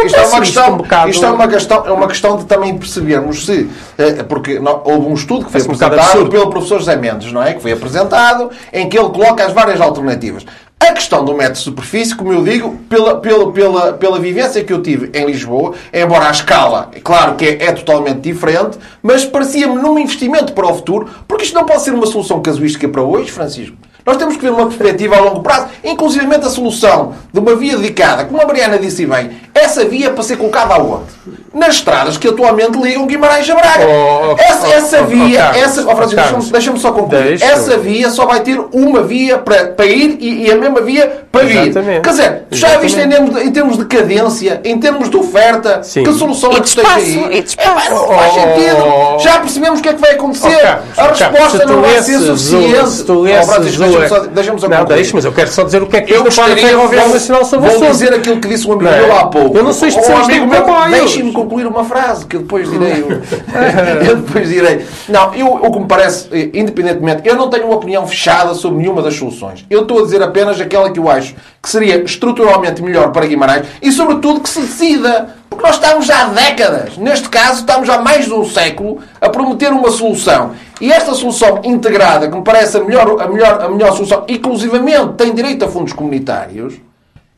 isto é uma questão, um isto é uma questão, é uma questão de também percebermos se, eh, porque não- houve um estudo que foi um apresentado absurdo. pelo professor José Mendes, não é? Que foi apresentado, em que ele coloca as várias alternativas. A questão do metro de superfície, como eu digo, pela, pela, pela, pela vivência que eu tive em Lisboa, embora a escala, é claro que é, é totalmente diferente, mas parecia-me num investimento para o futuro, porque isto não pode ser uma solução casuística para hoje, Francisco. Nós temos que ver uma perspectiva a longo prazo, inclusive a solução de uma via dedicada, como a Mariana disse bem, essa via para ser colocada aonde? Nas estradas que atualmente ligam Guimarães a Braga. Oh, oh, essa, oh, essa oh, via, oh, Carlos, essa, oh, Francisco, deixa-me deixa-me só concluir. Deixa. Essa via só vai ter uma via para, para ir e, e a mesma via para vir. Exatamente. Quer dizer, já viste em termos, de, em termos de cadência, em termos de oferta, Sim. que solução é que espaço, aí? e de espaço. É, pá, não faz sentido. oh, Já percebemos o que é que vai acontecer. Oh, Carlos, a Carlos, resposta tu não vai ser suficiente. se tu Oh, Deixa-me só, deixa-me só Não, deixa, mas eu quero só dizer o que é que Eu gostaria, nacional sobre vou dizer aquilo que disse um amigo Não é? meu há pouco. Eu não sou especialista amigo em meu, comboios. Deixe-me Eu concluir uma frase que eu depois direi. eu depois direi. Não, eu, o que me parece, eh, independentemente, eu não tenho uma opinião fechada sobre nenhuma das soluções. Eu estou a dizer apenas aquela que eu acho que seria estruturalmente melhor para Guimarães e, sobretudo, que se decida. Porque nós estamos já há décadas, neste caso, estamos há mais de um século a prometer uma solução. E esta solução integrada, que me parece a melhor, a melhor, a melhor solução, inclusivamente tem direito a fundos comunitários,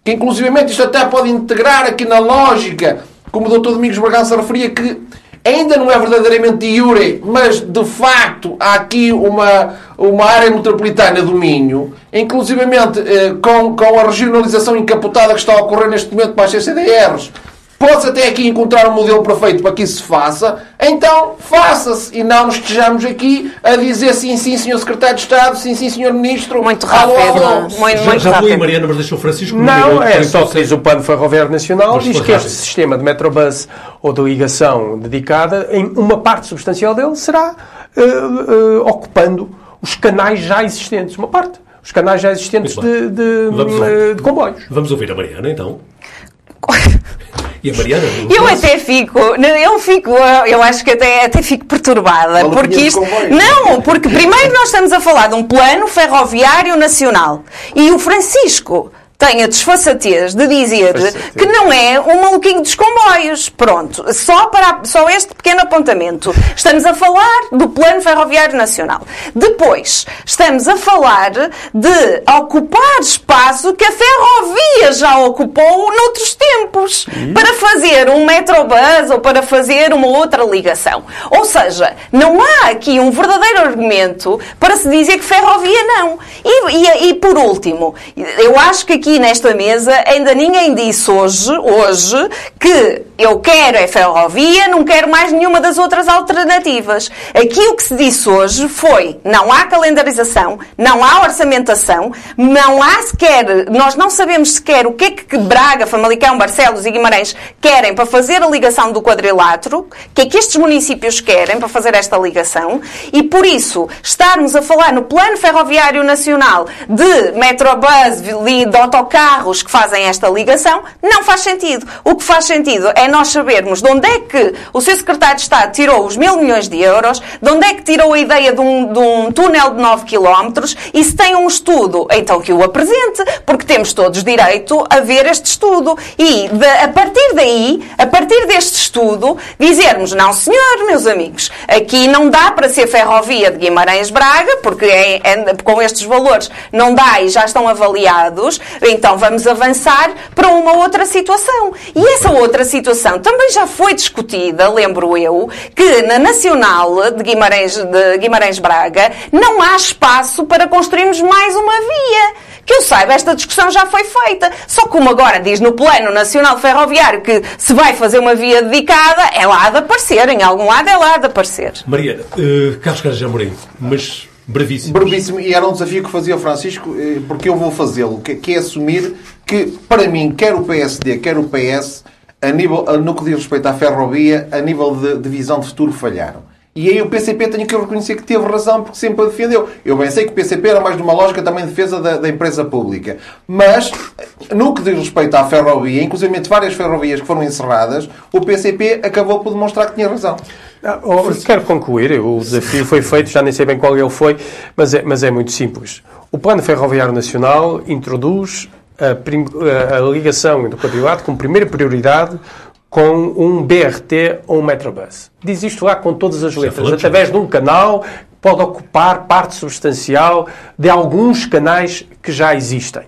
que inclusivamente isto até pode integrar aqui na lógica, como o Dr. Domingos Bragança referia, que ainda não é verdadeiramente de iure, mas de facto há aqui uma, uma área metropolitana do Minho, inclusivamente eh, com, com a regionalização encapotada que está a ocorrer neste momento para as CCDRs, Pode-se até aqui encontrar um modelo perfeito para que isso se faça, então faça-se e não nos estejamos aqui a dizer sim, sim, senhor Secretário de Estado, sim, sim, senhor Ministro. Muito rápido. Alô, alô. Muito, já muito já rápido. foi Mariana, mas deixou o Francisco. Não, no- é só que diz o Plano Ferroviário Nacional, Mas diz que este sistema de Metrobus ou de ligação dedicada, em uma parte substancial dele, será eh, eh, ocupando os canais já existentes. Uma parte. Os canais já existentes de, de, lá. eh, de comboios. Vamos ouvir a Mariana, então. E a Mariana? Eu até fico, eu fico, eu acho que até, até fico perturbada, Vale a porque isto, não, porque primeiro nós estamos a falar de um plano ferroviário nacional e o Francisco tem a desfaçatez de dizer Desfaçatez. que não é um maluquinho dos comboios. Pronto, só, para, só este pequeno apontamento. Estamos a falar do Plano Ferroviário Nacional. Depois, estamos a falar de ocupar espaço que a ferrovia já ocupou noutros tempos para fazer um Metrobus ou para fazer uma outra ligação. Ou seja, não há aqui um verdadeiro argumento para se dizer que ferrovia não. E, e- e por último, eu acho que aqui nesta mesa ainda ninguém disse hoje, hoje que eu quero é ferrovia, não quero mais nenhuma das outras alternativas. Aqui o que se disse hoje foi não há calendarização, não há orçamentação, não há sequer, nós não sabemos sequer o que é que Braga, Famalicão, Barcelos e Guimarães querem para fazer a ligação do quadrilátero, o que é que estes municípios querem para fazer esta ligação e por isso estarmos a falar no Plano Ferroviário Nacional de Metrobus, de autocarros que fazem esta ligação, não faz sentido. O que faz sentido é nós sabermos de onde é que o seu secretário de Estado tirou os mil milhões de euros, de onde é que tirou a ideia de um, de um túnel de 9 km e se tem um estudo, então que o apresente, porque temos todos direito a ver este estudo. E de- a partir daí, a partir deste estudo, dizermos, não senhor, meus amigos, aqui não dá para ser ferrovia de Guimarães-Braga, porque é- é- com estes valores não dá e já estão avaliados, então vamos avançar para uma outra situação. E essa outra situação também já foi discutida, lembro eu, que na Nacional de Guimarães, de Guimarães-Braga não há espaço para construirmos mais uma via. Que eu saiba, esta discussão já foi feita. Só como agora diz no Plano Nacional Ferroviário que se vai fazer uma via dedicada, é lá de aparecer, em algum lado é lá de aparecer. Mariana, eh, Carlos Carlos Amorim, mas brevíssimo. Brevíssimo, e era um desafio que fazia o Francisco, eh, porque eu vou fazê-lo, que, que é assumir que, para mim, quer o PSD, quer o PS, a nível, no que diz respeito à ferrovia, a nível de, de visão de futuro, falharam. E aí o PCP tenho que reconhecer que teve razão porque sempre a defendeu. Eu bem sei que o PCP era mais de uma lógica também de defesa da, da empresa pública. Mas, no que diz respeito à ferrovia, inclusive várias ferrovias que foram encerradas, o PCP acabou por demonstrar que tinha razão. Ah, oh, quero concluir, o desafio foi feito, já nem sei bem qual ele foi, mas é, mas é muito simples. O Plano Ferroviário Nacional introduz a, prim- a- a ligação do quadrilátero como primeira prioridade com um BRT ou um Metrobus. Diz isto lá com todas as letras, através de um canal que pode ocupar parte substancial de alguns canais que já existem.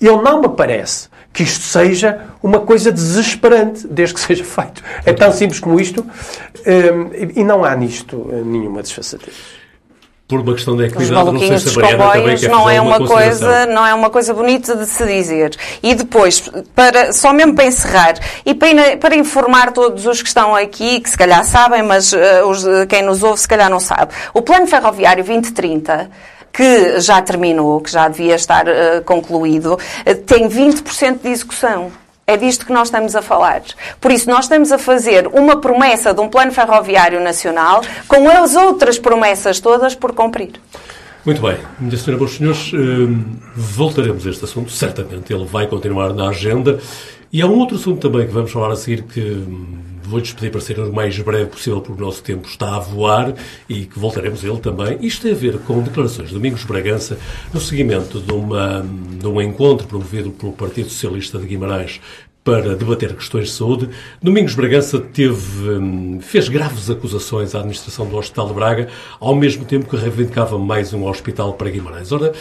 Eu não me parece que isto seja uma coisa desesperante, desde que seja feito. É tão simples como isto hum, e não há nisto eh, nenhuma desfaçatez. Por uma questão de equidade, não sei se a Mariana também comboios quer não é uma consideração. coisa, não é uma coisa bonita de se dizer. E depois, para, só mesmo para encerrar e para, para informar todos os que estão aqui, que se calhar sabem, mas eh, os, eh, quem nos ouve se calhar não sabe. O Plano Ferroviário 2030 que já terminou, que já devia estar eh, concluído, eh, tem 20% de execução. É disto que nós estamos a falar. Por isso, nós estamos a fazer uma promessa de um plano ferroviário nacional com as outras promessas todas por cumprir. Muito bem, minha senhora, bons senhores, hum, voltaremos a este assunto, certamente, ele vai continuar na agenda. E há um outro assunto também que vamos falar a seguir que hum, vou-lhes pedir para ser o mais breve possível, porque o nosso tempo está a voar e que voltaremos a ele também. Isto tem a ver com declarações de Domingos Bragança no seguimento de, uma, de um encontro promovido pelo Partido Socialista de Guimarães para debater questões de saúde. Domingos Bragança teve, hum, fez graves acusações à administração do Hospital de Braga, ao mesmo tempo que reivindicava mais um hospital para Guimarães. Ora,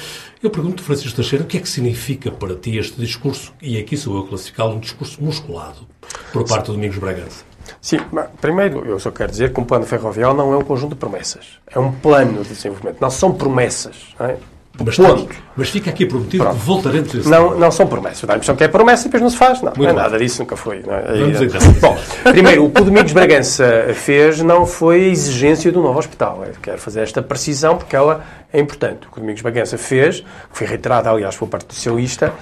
eu pergunto, Francisco Teixeira, o que é que significa para ti este discurso, e aqui sou eu classificá-lo, um discurso musculado, por parte do Domingos Bragança? Sim, primeiro eu só quero dizer que um plano ferroviário não é um conjunto de promessas. É um plano de desenvolvimento. Não são promessas. Não é? Mas, tem, mas fica aqui prometido Pronto. que voltaremos a esse não, não são promessas. Dá a impressão que é promessa e depois não se faz. Não, não é nada disso, nunca foi. É? Vamos então. Bom, primeiro, o que o Domingos Bragança fez não foi a exigência do novo hospital. Eu quero fazer esta precisão porque ela é importante. O que o Domingos Bragança fez, que foi reiterado, aliás, por parte Socialista,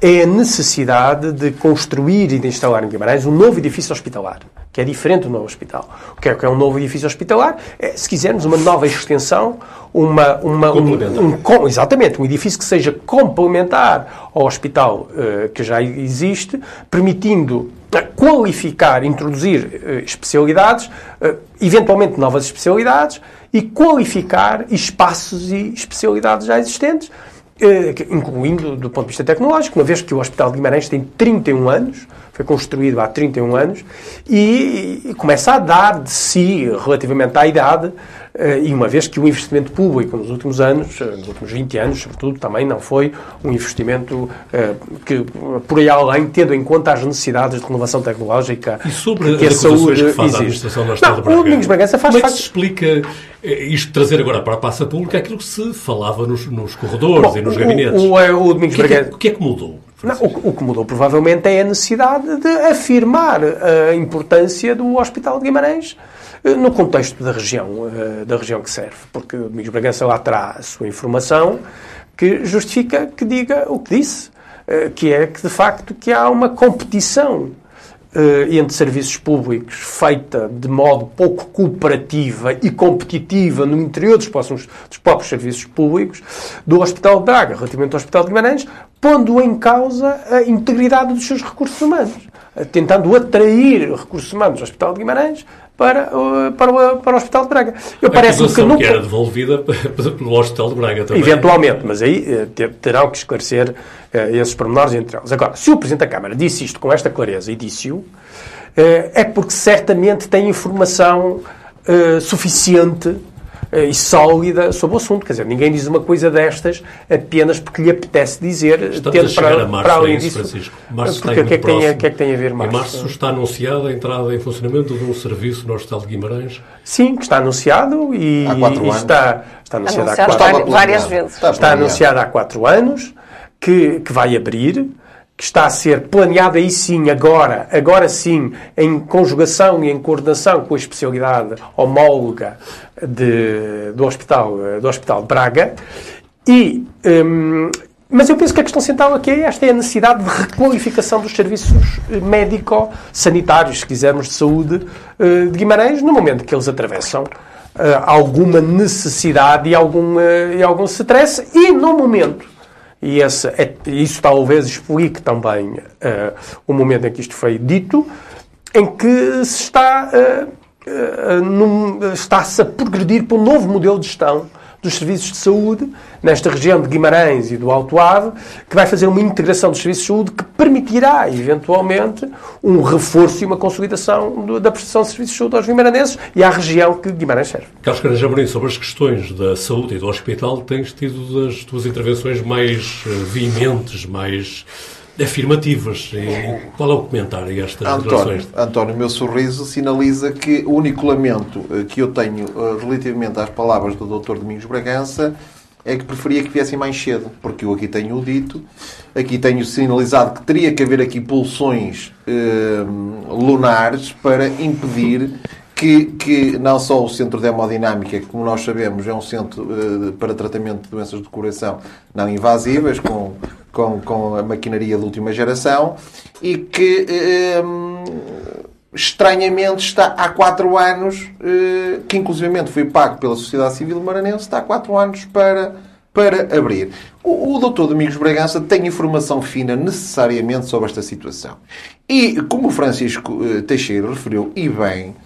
é a necessidade de construir e de instalar em Guimarães um novo edifício hospitalar que é diferente do novo hospital. O que é, que é um novo edifício hospitalar? É, se quisermos, uma nova extensão, uma, uma, um, um, exatamente, um edifício que seja complementar ao hospital uh, que já existe, permitindo eh, qualificar, introduzir uh, especialidades, uh, eventualmente novas especialidades, e qualificar espaços e especialidades já existentes, incluindo do ponto de vista tecnológico, uma vez que o Hospital de Guimarães tem 31 anos, foi construído há 31 anos, e, e começa a dar de si relativamente à idade, eh, e uma vez que o investimento público nos últimos anos, eh, nos últimos 20 anos, sobretudo, também não foi um investimento eh, que, por aí além, tendo em conta as necessidades de renovação tecnológica e sobre que a saúde que faz existe. a administração não, O Domingos Bragança faz... Como é que se explica isto trazer agora para a passa pública aquilo que se falava nos, nos corredores Bom, e nos gabinetes? O, o, o Domingos o que. É que, o que é que mudou? Não, o, o, que mudou provavelmente é a necessidade de afirmar a importância do Hospital de Guimarães eh, no contexto da região, eh, da região que serve. Porque o Domingos Bragança lá terá a sua informação que justifica que diga o que disse, eh, que é que de facto que há uma competição entre serviços públicos feita de modo pouco cooperativa e competitiva no interior dos próprios, dos próprios serviços públicos do Hospital de Braga, relativamente ao Hospital de Guimarães, pondo em causa a integridade dos seus recursos humanos, tentando atrair recursos humanos ao Hospital de Guimarães para, para, o, para o Hospital de Braga. Eu parece que nunca... que era devolvida pelo Hospital de Braga também. Eventualmente, mas aí eh, terão que esclarecer eh, esses pormenores entre eles. Agora, se o Presidente da Câmara disse isto com esta clareza e disse-o, eh, é porque certamente tem informação suficiente eh, e sólida sobre o assunto. Quer dizer, ninguém diz uma coisa destas apenas porque lhe apetece dizer, Estamos tendo para, março, para além é disso. Francisco. Março porque o que, é que, tem, que é que tem a ver março? Em março está anunciada a entrada em funcionamento de um serviço no Hospital de Guimarães. Sim, que está anunciado e, e anos. está, está anunciado, anunciado há quatro, várias vezes. Está, está anunciado há quatro anos que, que vai abrir que está a ser planeada aí sim, agora, agora sim, em conjugação e em coordenação com a especialidade homóloga de, do, hospital, do Hospital de Braga. E, hum, mas eu penso que a questão central aqui é esta, é a necessidade de requalificação dos serviços médico-sanitários, se quisermos, de saúde eh, de Guimarães, no momento que eles atravessam eh, alguma necessidade e algum, e algum stress, e no momento e esse, é, isso talvez explique também uh, o momento em que isto foi dito, em que se está, uh, uh, está-se a progredir para um novo modelo de gestão dos serviços de saúde nesta região de Guimarães e do Alto Ave, que vai fazer uma integração dos serviços de saúde que permitirá, eventualmente, um reforço e uma consolidação do, da prestação de serviços de saúde aos guimaranenses e à região que Guimarães serve. Carlos Caranja Amorim, sobre as questões da saúde e do hospital, tens tido as tuas intervenções mais eh, veementes, mais afirmativas. E qual é o comentário a estas António, declarações? António, o meu sorriso sinaliza que o único lamento eh, que eu tenho eh, relativamente às palavras do Dr. Domingos Bragança é que preferia que viessem mais cedo, porque eu aqui tenho o dito, aqui tenho sinalizado que teria que haver aqui pulsões eh, lunares para impedir que, que não só o Centro de Hemodinâmica, que, como nós sabemos, é um centro eh, para tratamento de doenças de coração não invasivas, com com, com a maquinaria de última geração e que hum, estranhamente está há quatro anos, eh, que inclusivamente foi pago pela sociedade civil maranense, está há quatro anos para para abrir. O, o doutor Domingos Bragança tem informação fina necessariamente sobre esta situação. E, como o Francisco eh, Teixeira referiu, e bem,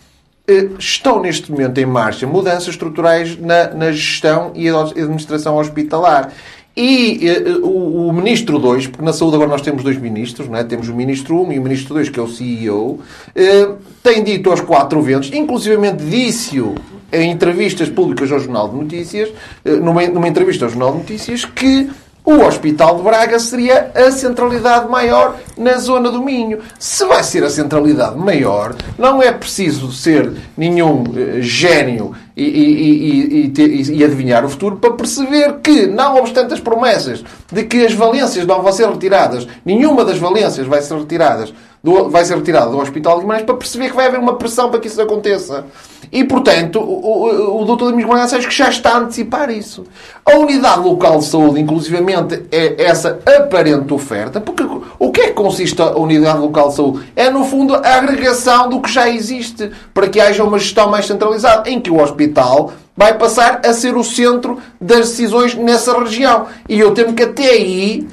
eh, estão neste momento em marcha mudanças estruturais na, na gestão e administração hospitalar. E uh, o, o, Ministro 2, porque na saúde agora nós temos dois ministros, não é? temos o Ministro 1 um e o Ministro 2, que é o CEO, uh, tem dito aos quatro ventos, inclusivamente disse-o em entrevistas públicas ao Jornal de Notícias, uh, numa, numa entrevista ao Jornal de Notícias, que o Hospital de Braga seria a centralidade maior na zona do Minho. Se vai ser a centralidade maior, não é preciso ser nenhum uh, gênio e, e, e, e, adivinhar o futuro para perceber que, não obstante as promessas de que as valências não vão ser retiradas, nenhuma das valências vai ser retiradas do, vai ser retirada do Hospital de Guimarães para perceber que vai haver uma pressão para que isso aconteça. E, portanto, o, o, o Dr. Domingos Guimarães acho que já está a antecipar isso. A unidade local de saúde, inclusivamente, é essa aparente oferta, porque o que é que consiste a unidade local de saúde? É, no fundo, a agregação do que já existe, para que haja uma gestão mais centralizada, em que o hospital vai passar a ser o centro das decisões nessa região. E eu temo que até aí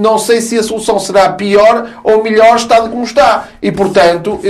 não sei se a solução será pior ou melhor estado como está. E, portanto,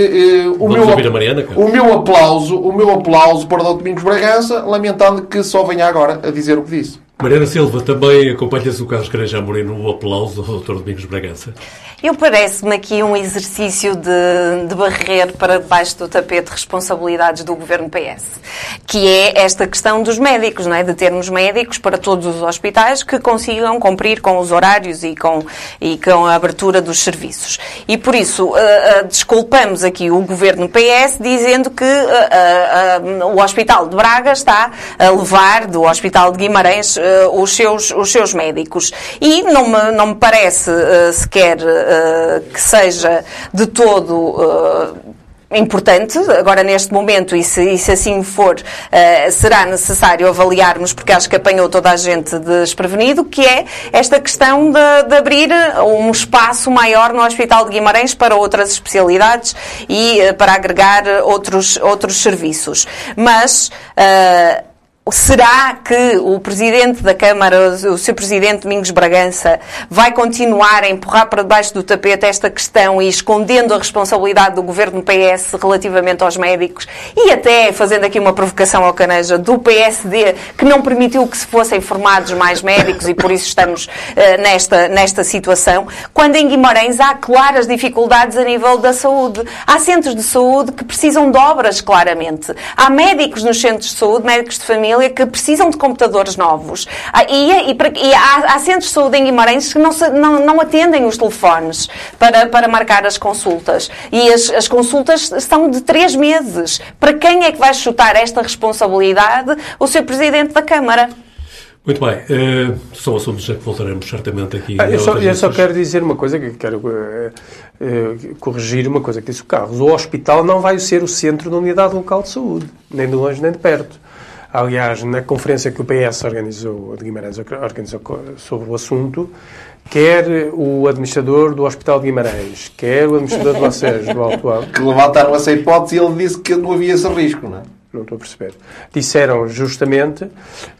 o, meu, Mariana, o meu aplauso o meu aplauso para o. Domingos Bragança, lamentando que só venha agora a dizer o que disse. Mariana Silva, também acompanha-se o Carlos Granja Moreno no aplauso ao Dr. Domingos Bragança. Eu parece-me aqui um exercício de, de barrer para debaixo do tapete responsabilidades do governo PS, que é esta questão dos médicos, não é? De termos médicos para todos os hospitais que consigam cumprir com os horários e com, e com a abertura dos serviços. E por isso, uh, uh, desculpamos aqui o governo PS dizendo que uh, o Hospital de Braga está a levar do Hospital de Guimarães os, seus, os seus médicos. E não me, não me parece sequer eh, que seja de todo uh, importante, agora neste momento, e se, e se assim for, uh, será necessário avaliarmos, porque acho que apanhou toda a gente desprevenido, que é esta questão de, de abrir um espaço maior no Hospital de Guimarães para outras especialidades e uh, para agregar outros, outros serviços. Mas. Uh, Será que o Presidente da Câmara, o Sr. Presidente Domingos Bragança, vai continuar a empurrar para debaixo do tapete esta questão e escondendo a responsabilidade do Governo PS relativamente aos médicos e até fazendo aqui uma provocação ao Caneja do PSD que não permitiu que se fossem formados mais médicos e por isso estamos uh, nesta, nesta situação, quando em Guimarães há claras dificuldades a nível da saúde. Há centros de saúde que precisam de obras, claramente. Há médicos nos centros de saúde, médicos de família, família que precisam de computadores novos. Ah, e, e, e há, há, centros de saúde em Guimarães que não, se, não, não, atendem os telefones para, para marcar as consultas. E as, as consultas são de três meses. Para quem é que vai chutar esta responsabilidade? O Sr. Presidente da Câmara. Muito bem. Uh, são assuntos a que voltaremos certamente aqui. Ah, eu, só, eu só, quero dizer uma coisa, que quero uh, uh, corrigir uma coisa que disse o Carlos. O hospital não vai ser o centro da unidade local de saúde, nem de longe nem de perto. Aliás, na conferência que o PS organizou, de Guimarães organizou sobre o assunto, quer o administrador do Hospital de Guimarães, quer o administrador do ACES, do Alto Alto. Que levantaram essa hipótese e ele disse que não havia esse risco, não é? Não estou a perceber. Disseram justamente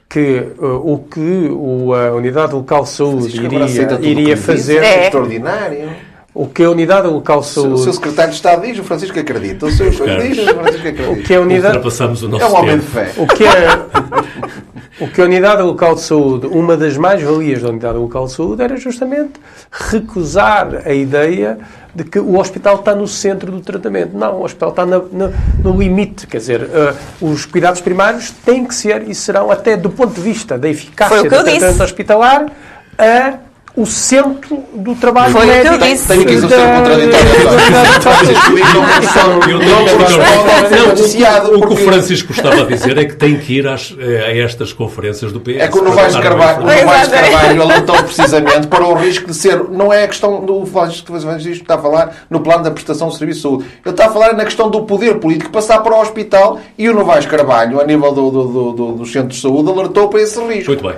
que uh, o que a Unidade Local de Saúde iria, iria fazer... É extraordinário. O que a unidade local de saúde. O seu secretário de Estado diz, o Francisco acredita. O seu diz, o Francisco acredita. O que a unidade. Ultrapassamos o nosso é um homem de fé. O que, é, o que a unidade local de saúde, uma das mais-valias da unidade local de saúde era justamente recusar a ideia de que o hospital está no centro do tratamento. Não, o hospital está no, no, no limite. Quer dizer, uh, os cuidados primários têm que ser e serão, até do ponto de vista da eficácia do tratamento disse. hospitalar, a o centro do trabalho Foi médico. Foi Tenho aqui ser contraditório. O que o Francisco estava a dizer é que tem que ir às, a estas conferências do PS. É que o Novaes Carvalho, o Carvalho alertou precisamente para o risco de ser, não é a questão do Francisco que está a falar no plano da prestação de serviço de saúde. Ele está a falar na questão do poder político passar para o hospital e o Novaes Carvalho, a nível do, do, do, do, dos centros de saúde, alertou para esse risco. Muito bem.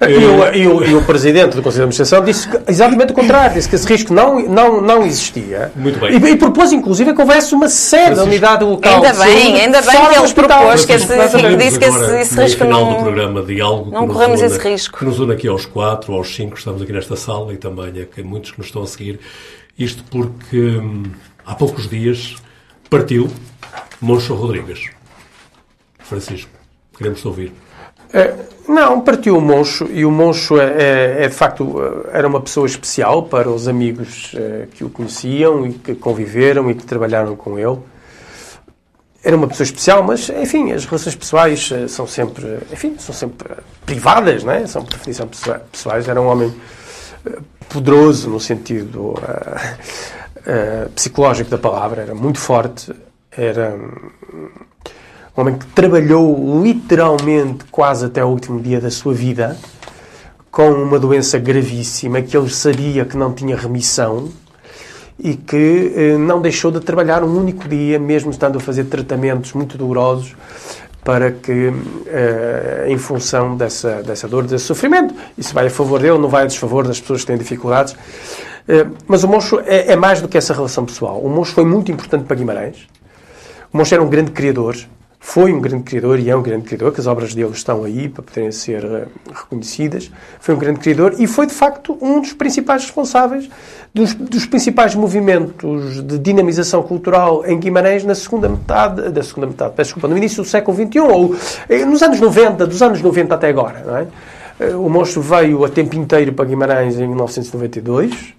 E o, e, o, e o presidente do Conselho de Administração disse exatamente o contrário, disse que esse risco não, não, não existia. Muito bem. E, e propôs, inclusive, que houvesse uma sede da unidade local. Ainda de bem, ainda bem que hospital. propôs que esse- disse que esse- esse no risco final não- do programa Diálogo, não que nos corremos une- esse risco. Que nos une aqui aos quatro, aos cinco, que estamos aqui nesta sala e também a que muitos que nos estão a seguir. Isto porque hum, há poucos dias partiu Moncho Rodrigues. Francisco, queremos te ouvir. É, não, partiu o Moncho e o Moncho é, é- é, de facto eh, era uma pessoa especial para os amigos eh, que o conheciam e que conviveram e que trabalharam com ele. Era uma pessoa especial, mas enfim, as relações pessoais eh, são sempre, enfim, são sempre privadas, não é? São por definição pessoa- pessoais. Era um homem poderoso no sentido eh, eh, psicológico da palavra, era muito forte, era hum, um homem que trabalhou literalmente quase até o último dia da sua vida com uma doença gravíssima que ele sabia que não tinha remissão e que eh, não deixou de trabalhar um único dia, mesmo estando a fazer tratamentos muito dolorosos para que, eh, em função dessa, dessa dor, desse sofrimento, isso vai a favor dele, não vai a desfavor das pessoas que têm dificuldades. Eh, mas o Moncho é, é mais do que essa relação pessoal. O Moncho foi muito importante para Guimarães. O Moncho era um grande criador, foi um grande criador e é um grande criador, que as obras dele estão aí para poderem ser eh, reconhecidas. Foi um grande criador e foi, de facto, um dos principais responsáveis dos, dos principais movimentos de dinamização cultural em Guimarães na segunda metade, da segunda metade, peço desculpa, no início do século XXI, ou eh, nos anos 90, dos anos 90 até agora, não é? Eh, O Moncho veio a tempo inteiro para Guimarães em 1992,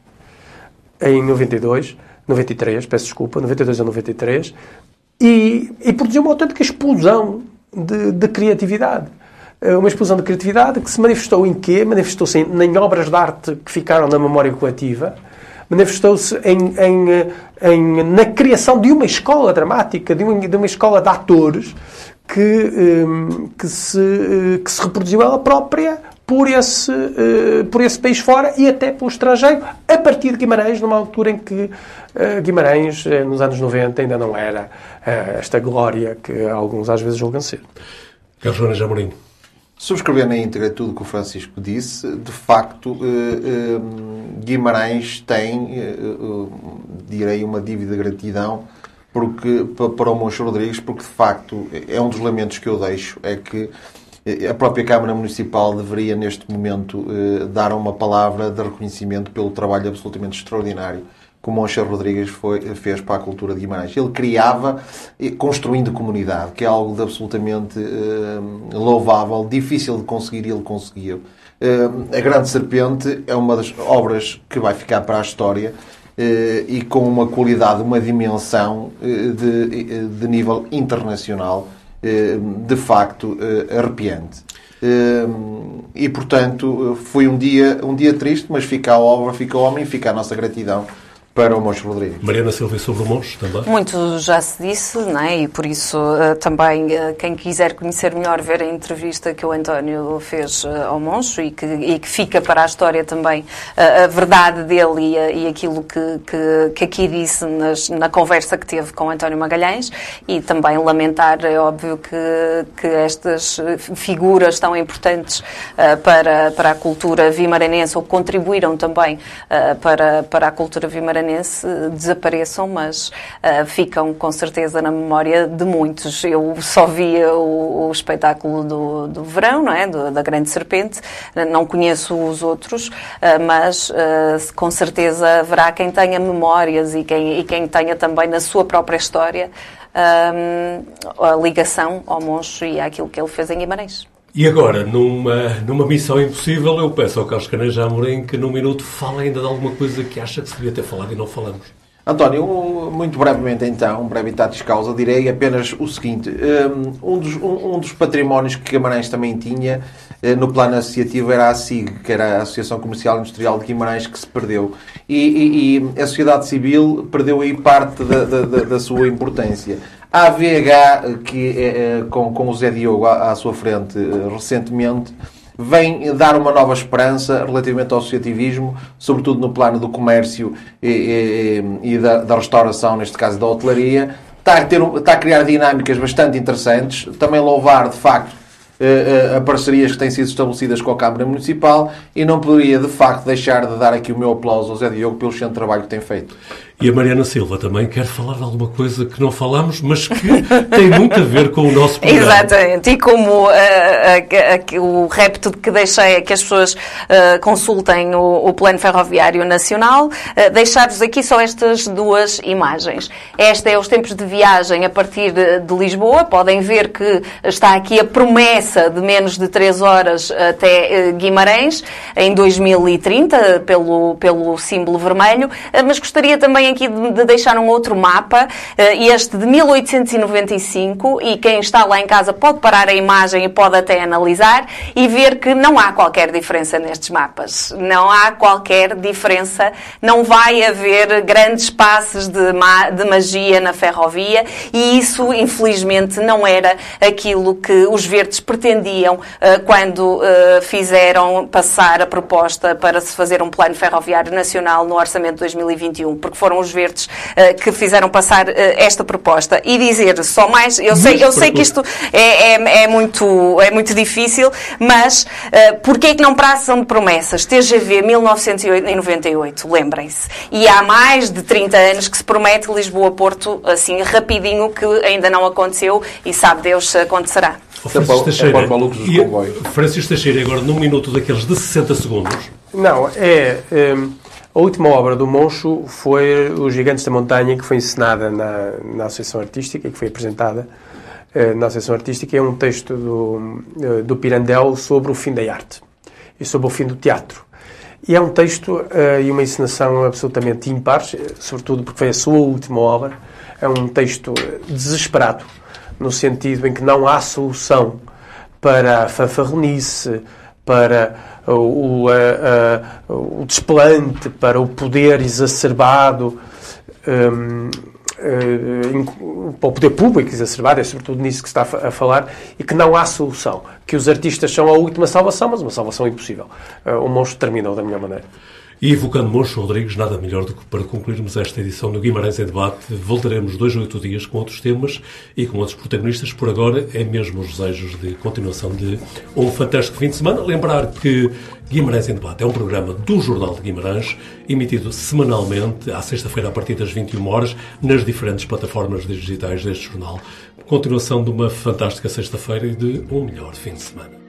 em 92, 93, peço desculpa, 92 a 93, e, e produziu uma autêntica explosão de, de criatividade. Eh, Uma explosão de criatividade que se manifestou em quê? Manifestou-se em, obras de arte que ficaram na memória coletiva, manifestou-se em, em, eh, em- na criação de uma escola dramática, de uma, de uma escola de atores que, eh, que, se, que se reproduziu ela própria por esse, eh, por esse país fora e até pelo estrangeiro, a partir de Guimarães, numa altura em que eh, Guimarães, eh, nos anos 90, ainda não era esta glória que alguns às vezes julgam ser. Carlos Joana Jamorim. Subscrever na íntegra tudo o que o Francisco disse, de facto, Guimarães tem, direi, uma dívida de gratidão porque, pa- para o Moncho Rodrigues, porque de facto é um dos lamentos que eu deixo, é que a própria Câmara Municipal deveria neste momento eh, dar uma palavra de reconhecimento pelo trabalho absolutamente extraordinário que o Moncho Rodrigues foi, fez para a cultura de Guimarães. Ele criava, eh, construindo comunidade, que é algo de absolutamente eh, louvável, difícil de conseguir e ele conseguiu. A Grande Serpente é uma das obras que vai ficar para a história e com uma qualidade, uma dimensão de, de nível internacional de facto eh, arrepiante. Eh, E portanto eh, foi um dia, um dia triste, mas fica a obra, fica o homem, fica a nossa gratidão para o Moncho Rodrigues. Mariana Silva sobre o Moncho também. Muito já se disse, não é? e por isso eh, também eh, quem quiser conhecer melhor, ver a entrevista que o António fez eh, ao Moncho e que, e que fica para a história também a verdade dele e, a- e aquilo que, que, que aqui disse nas- na conversa que teve com António Magalhães e também lamentar, é óbvio que, que estas figuras tão importantes eh, para, para a cultura vimaranense ou que contribuíram também eh, para, para a cultura vimaranense eh, desapareçam, mas eh, ficam com certeza na memória de muitos. Eu só via o, o espetáculo do, do verão, não é? Do- da Grande Serpente, não conheço os outros, eh, mas eh, com certeza haverá quem tenha memórias e quem, e quem tenha também na sua própria história a ligação ao Moncho e àquilo que ele fez em Guimarães. E agora, numa, numa missão impossível, eu peço ao Carlos Caneja Amorim que num minuto fale ainda de alguma coisa que acha que se devia ter falado e não falamos. António, muito brevemente então, um brevitatis causa, direi apenas o seguinte. Um dos, um- um dos patrimónios que Guimarães também tinha eh, no plano associativo era a SIG, que era a Associação Comercial Industrial de Guimarães, que se perdeu. E, e- e a sociedade civil perdeu aí parte da- da- da sua importância. A AVH, que eh, eh, com, com o Zé Diogo à, à sua frente eh, recentemente, vem dar uma nova esperança relativamente ao associativismo, sobretudo no plano do comércio e, e- e da, da restauração, neste caso da hotelaria. Está a, ter, está a criar dinâmicas bastante interessantes. Também louvar, de facto, uh, a parcerias que têm sido estabelecidas com a Câmara Municipal e não poderia, de facto, deixar de dar aqui o meu aplauso ao Zé Diogo pelo excelente trabalho que tem feito. E a Mariana Silva também quer falar de alguma coisa que não falamos, mas que tem muito a ver com o nosso programa. Exatamente. E como uh, uh, uh, o repto que deixei é que as pessoas consultem o, o, Plano Ferroviário Nacional, deixar-vos aqui só estas duas imagens. Esta é os tempos de viagem a partir de, de, Lisboa. Podem ver que está aqui a promessa de menos de 3 horas até Guimarães, em 2030, pelo, pelo símbolo vermelho. mas gostaria também aqui de, de deixar um outro mapa, uh, este de 1895, e quem está lá em casa pode parar a imagem e pode até analisar e ver que não há qualquer diferença nestes mapas. Não há qualquer diferença, não vai haver grandes passos de, ma de magia na ferrovia e isso, infelizmente, não era aquilo que os verdes pretendiam uh, quando uh, fizeram passar a proposta para se fazer um plano ferroviário nacional no orçamento de 2021, porque foram foram os verdes uh, que fizeram passar uh, esta proposta. E dizer só mais, eu sei, eu sei que isto é, é, é muito, é muito difícil, mas uh, porquê é que não passam de promessas? TGV 1998, lembrem-se. E há mais de 30 anos que se promete Lisboa-Porto, assim, rapidinho, que ainda não aconteceu e sabe Deus se acontecerá. Francisco Teixeira, é Francisco Teixeira, agora num minuto daqueles de 60 segundos. Não, é... é a última obra do Moncho foi Os Gigantes da Montanha, que foi encenada na, na Associação Artística que foi apresentada eh, na Associação Artística. É um texto do, eh, do Pirandello sobre o fim da arte e sobre o fim do teatro. E é um texto uh, e uma encenação absolutamente ímpares, sobretudo porque foi a sua última obra. É um texto desesperado, no sentido em que não há solução para a fanfarronice, para o, o desplante, para o poder exacerbado, um, uh, para o poder público exacerbado, é sobretudo nisso que se está a falar, e que não há solução. Que os artistas são a última salvação, mas uma salvação impossível. Uh, o monstro terminou da melhor maneira. E evocando Moncho Rodrigues, nada melhor do que para concluirmos esta edição do Guimarães em Debate. Voltaremos dois ou oito dias com outros temas e com outros protagonistas. Por agora, é mesmo os desejos de continuação de um fantástico fim de semana. Lembrar que Guimarães em Debate é um programa do Jornal de Guimarães, emitido semanalmente, à sexta-feira, a partir das 21 horas, nas diferentes plataformas digitais deste jornal. Continuação de uma fantástica sexta-feira e de um melhor fim de semana.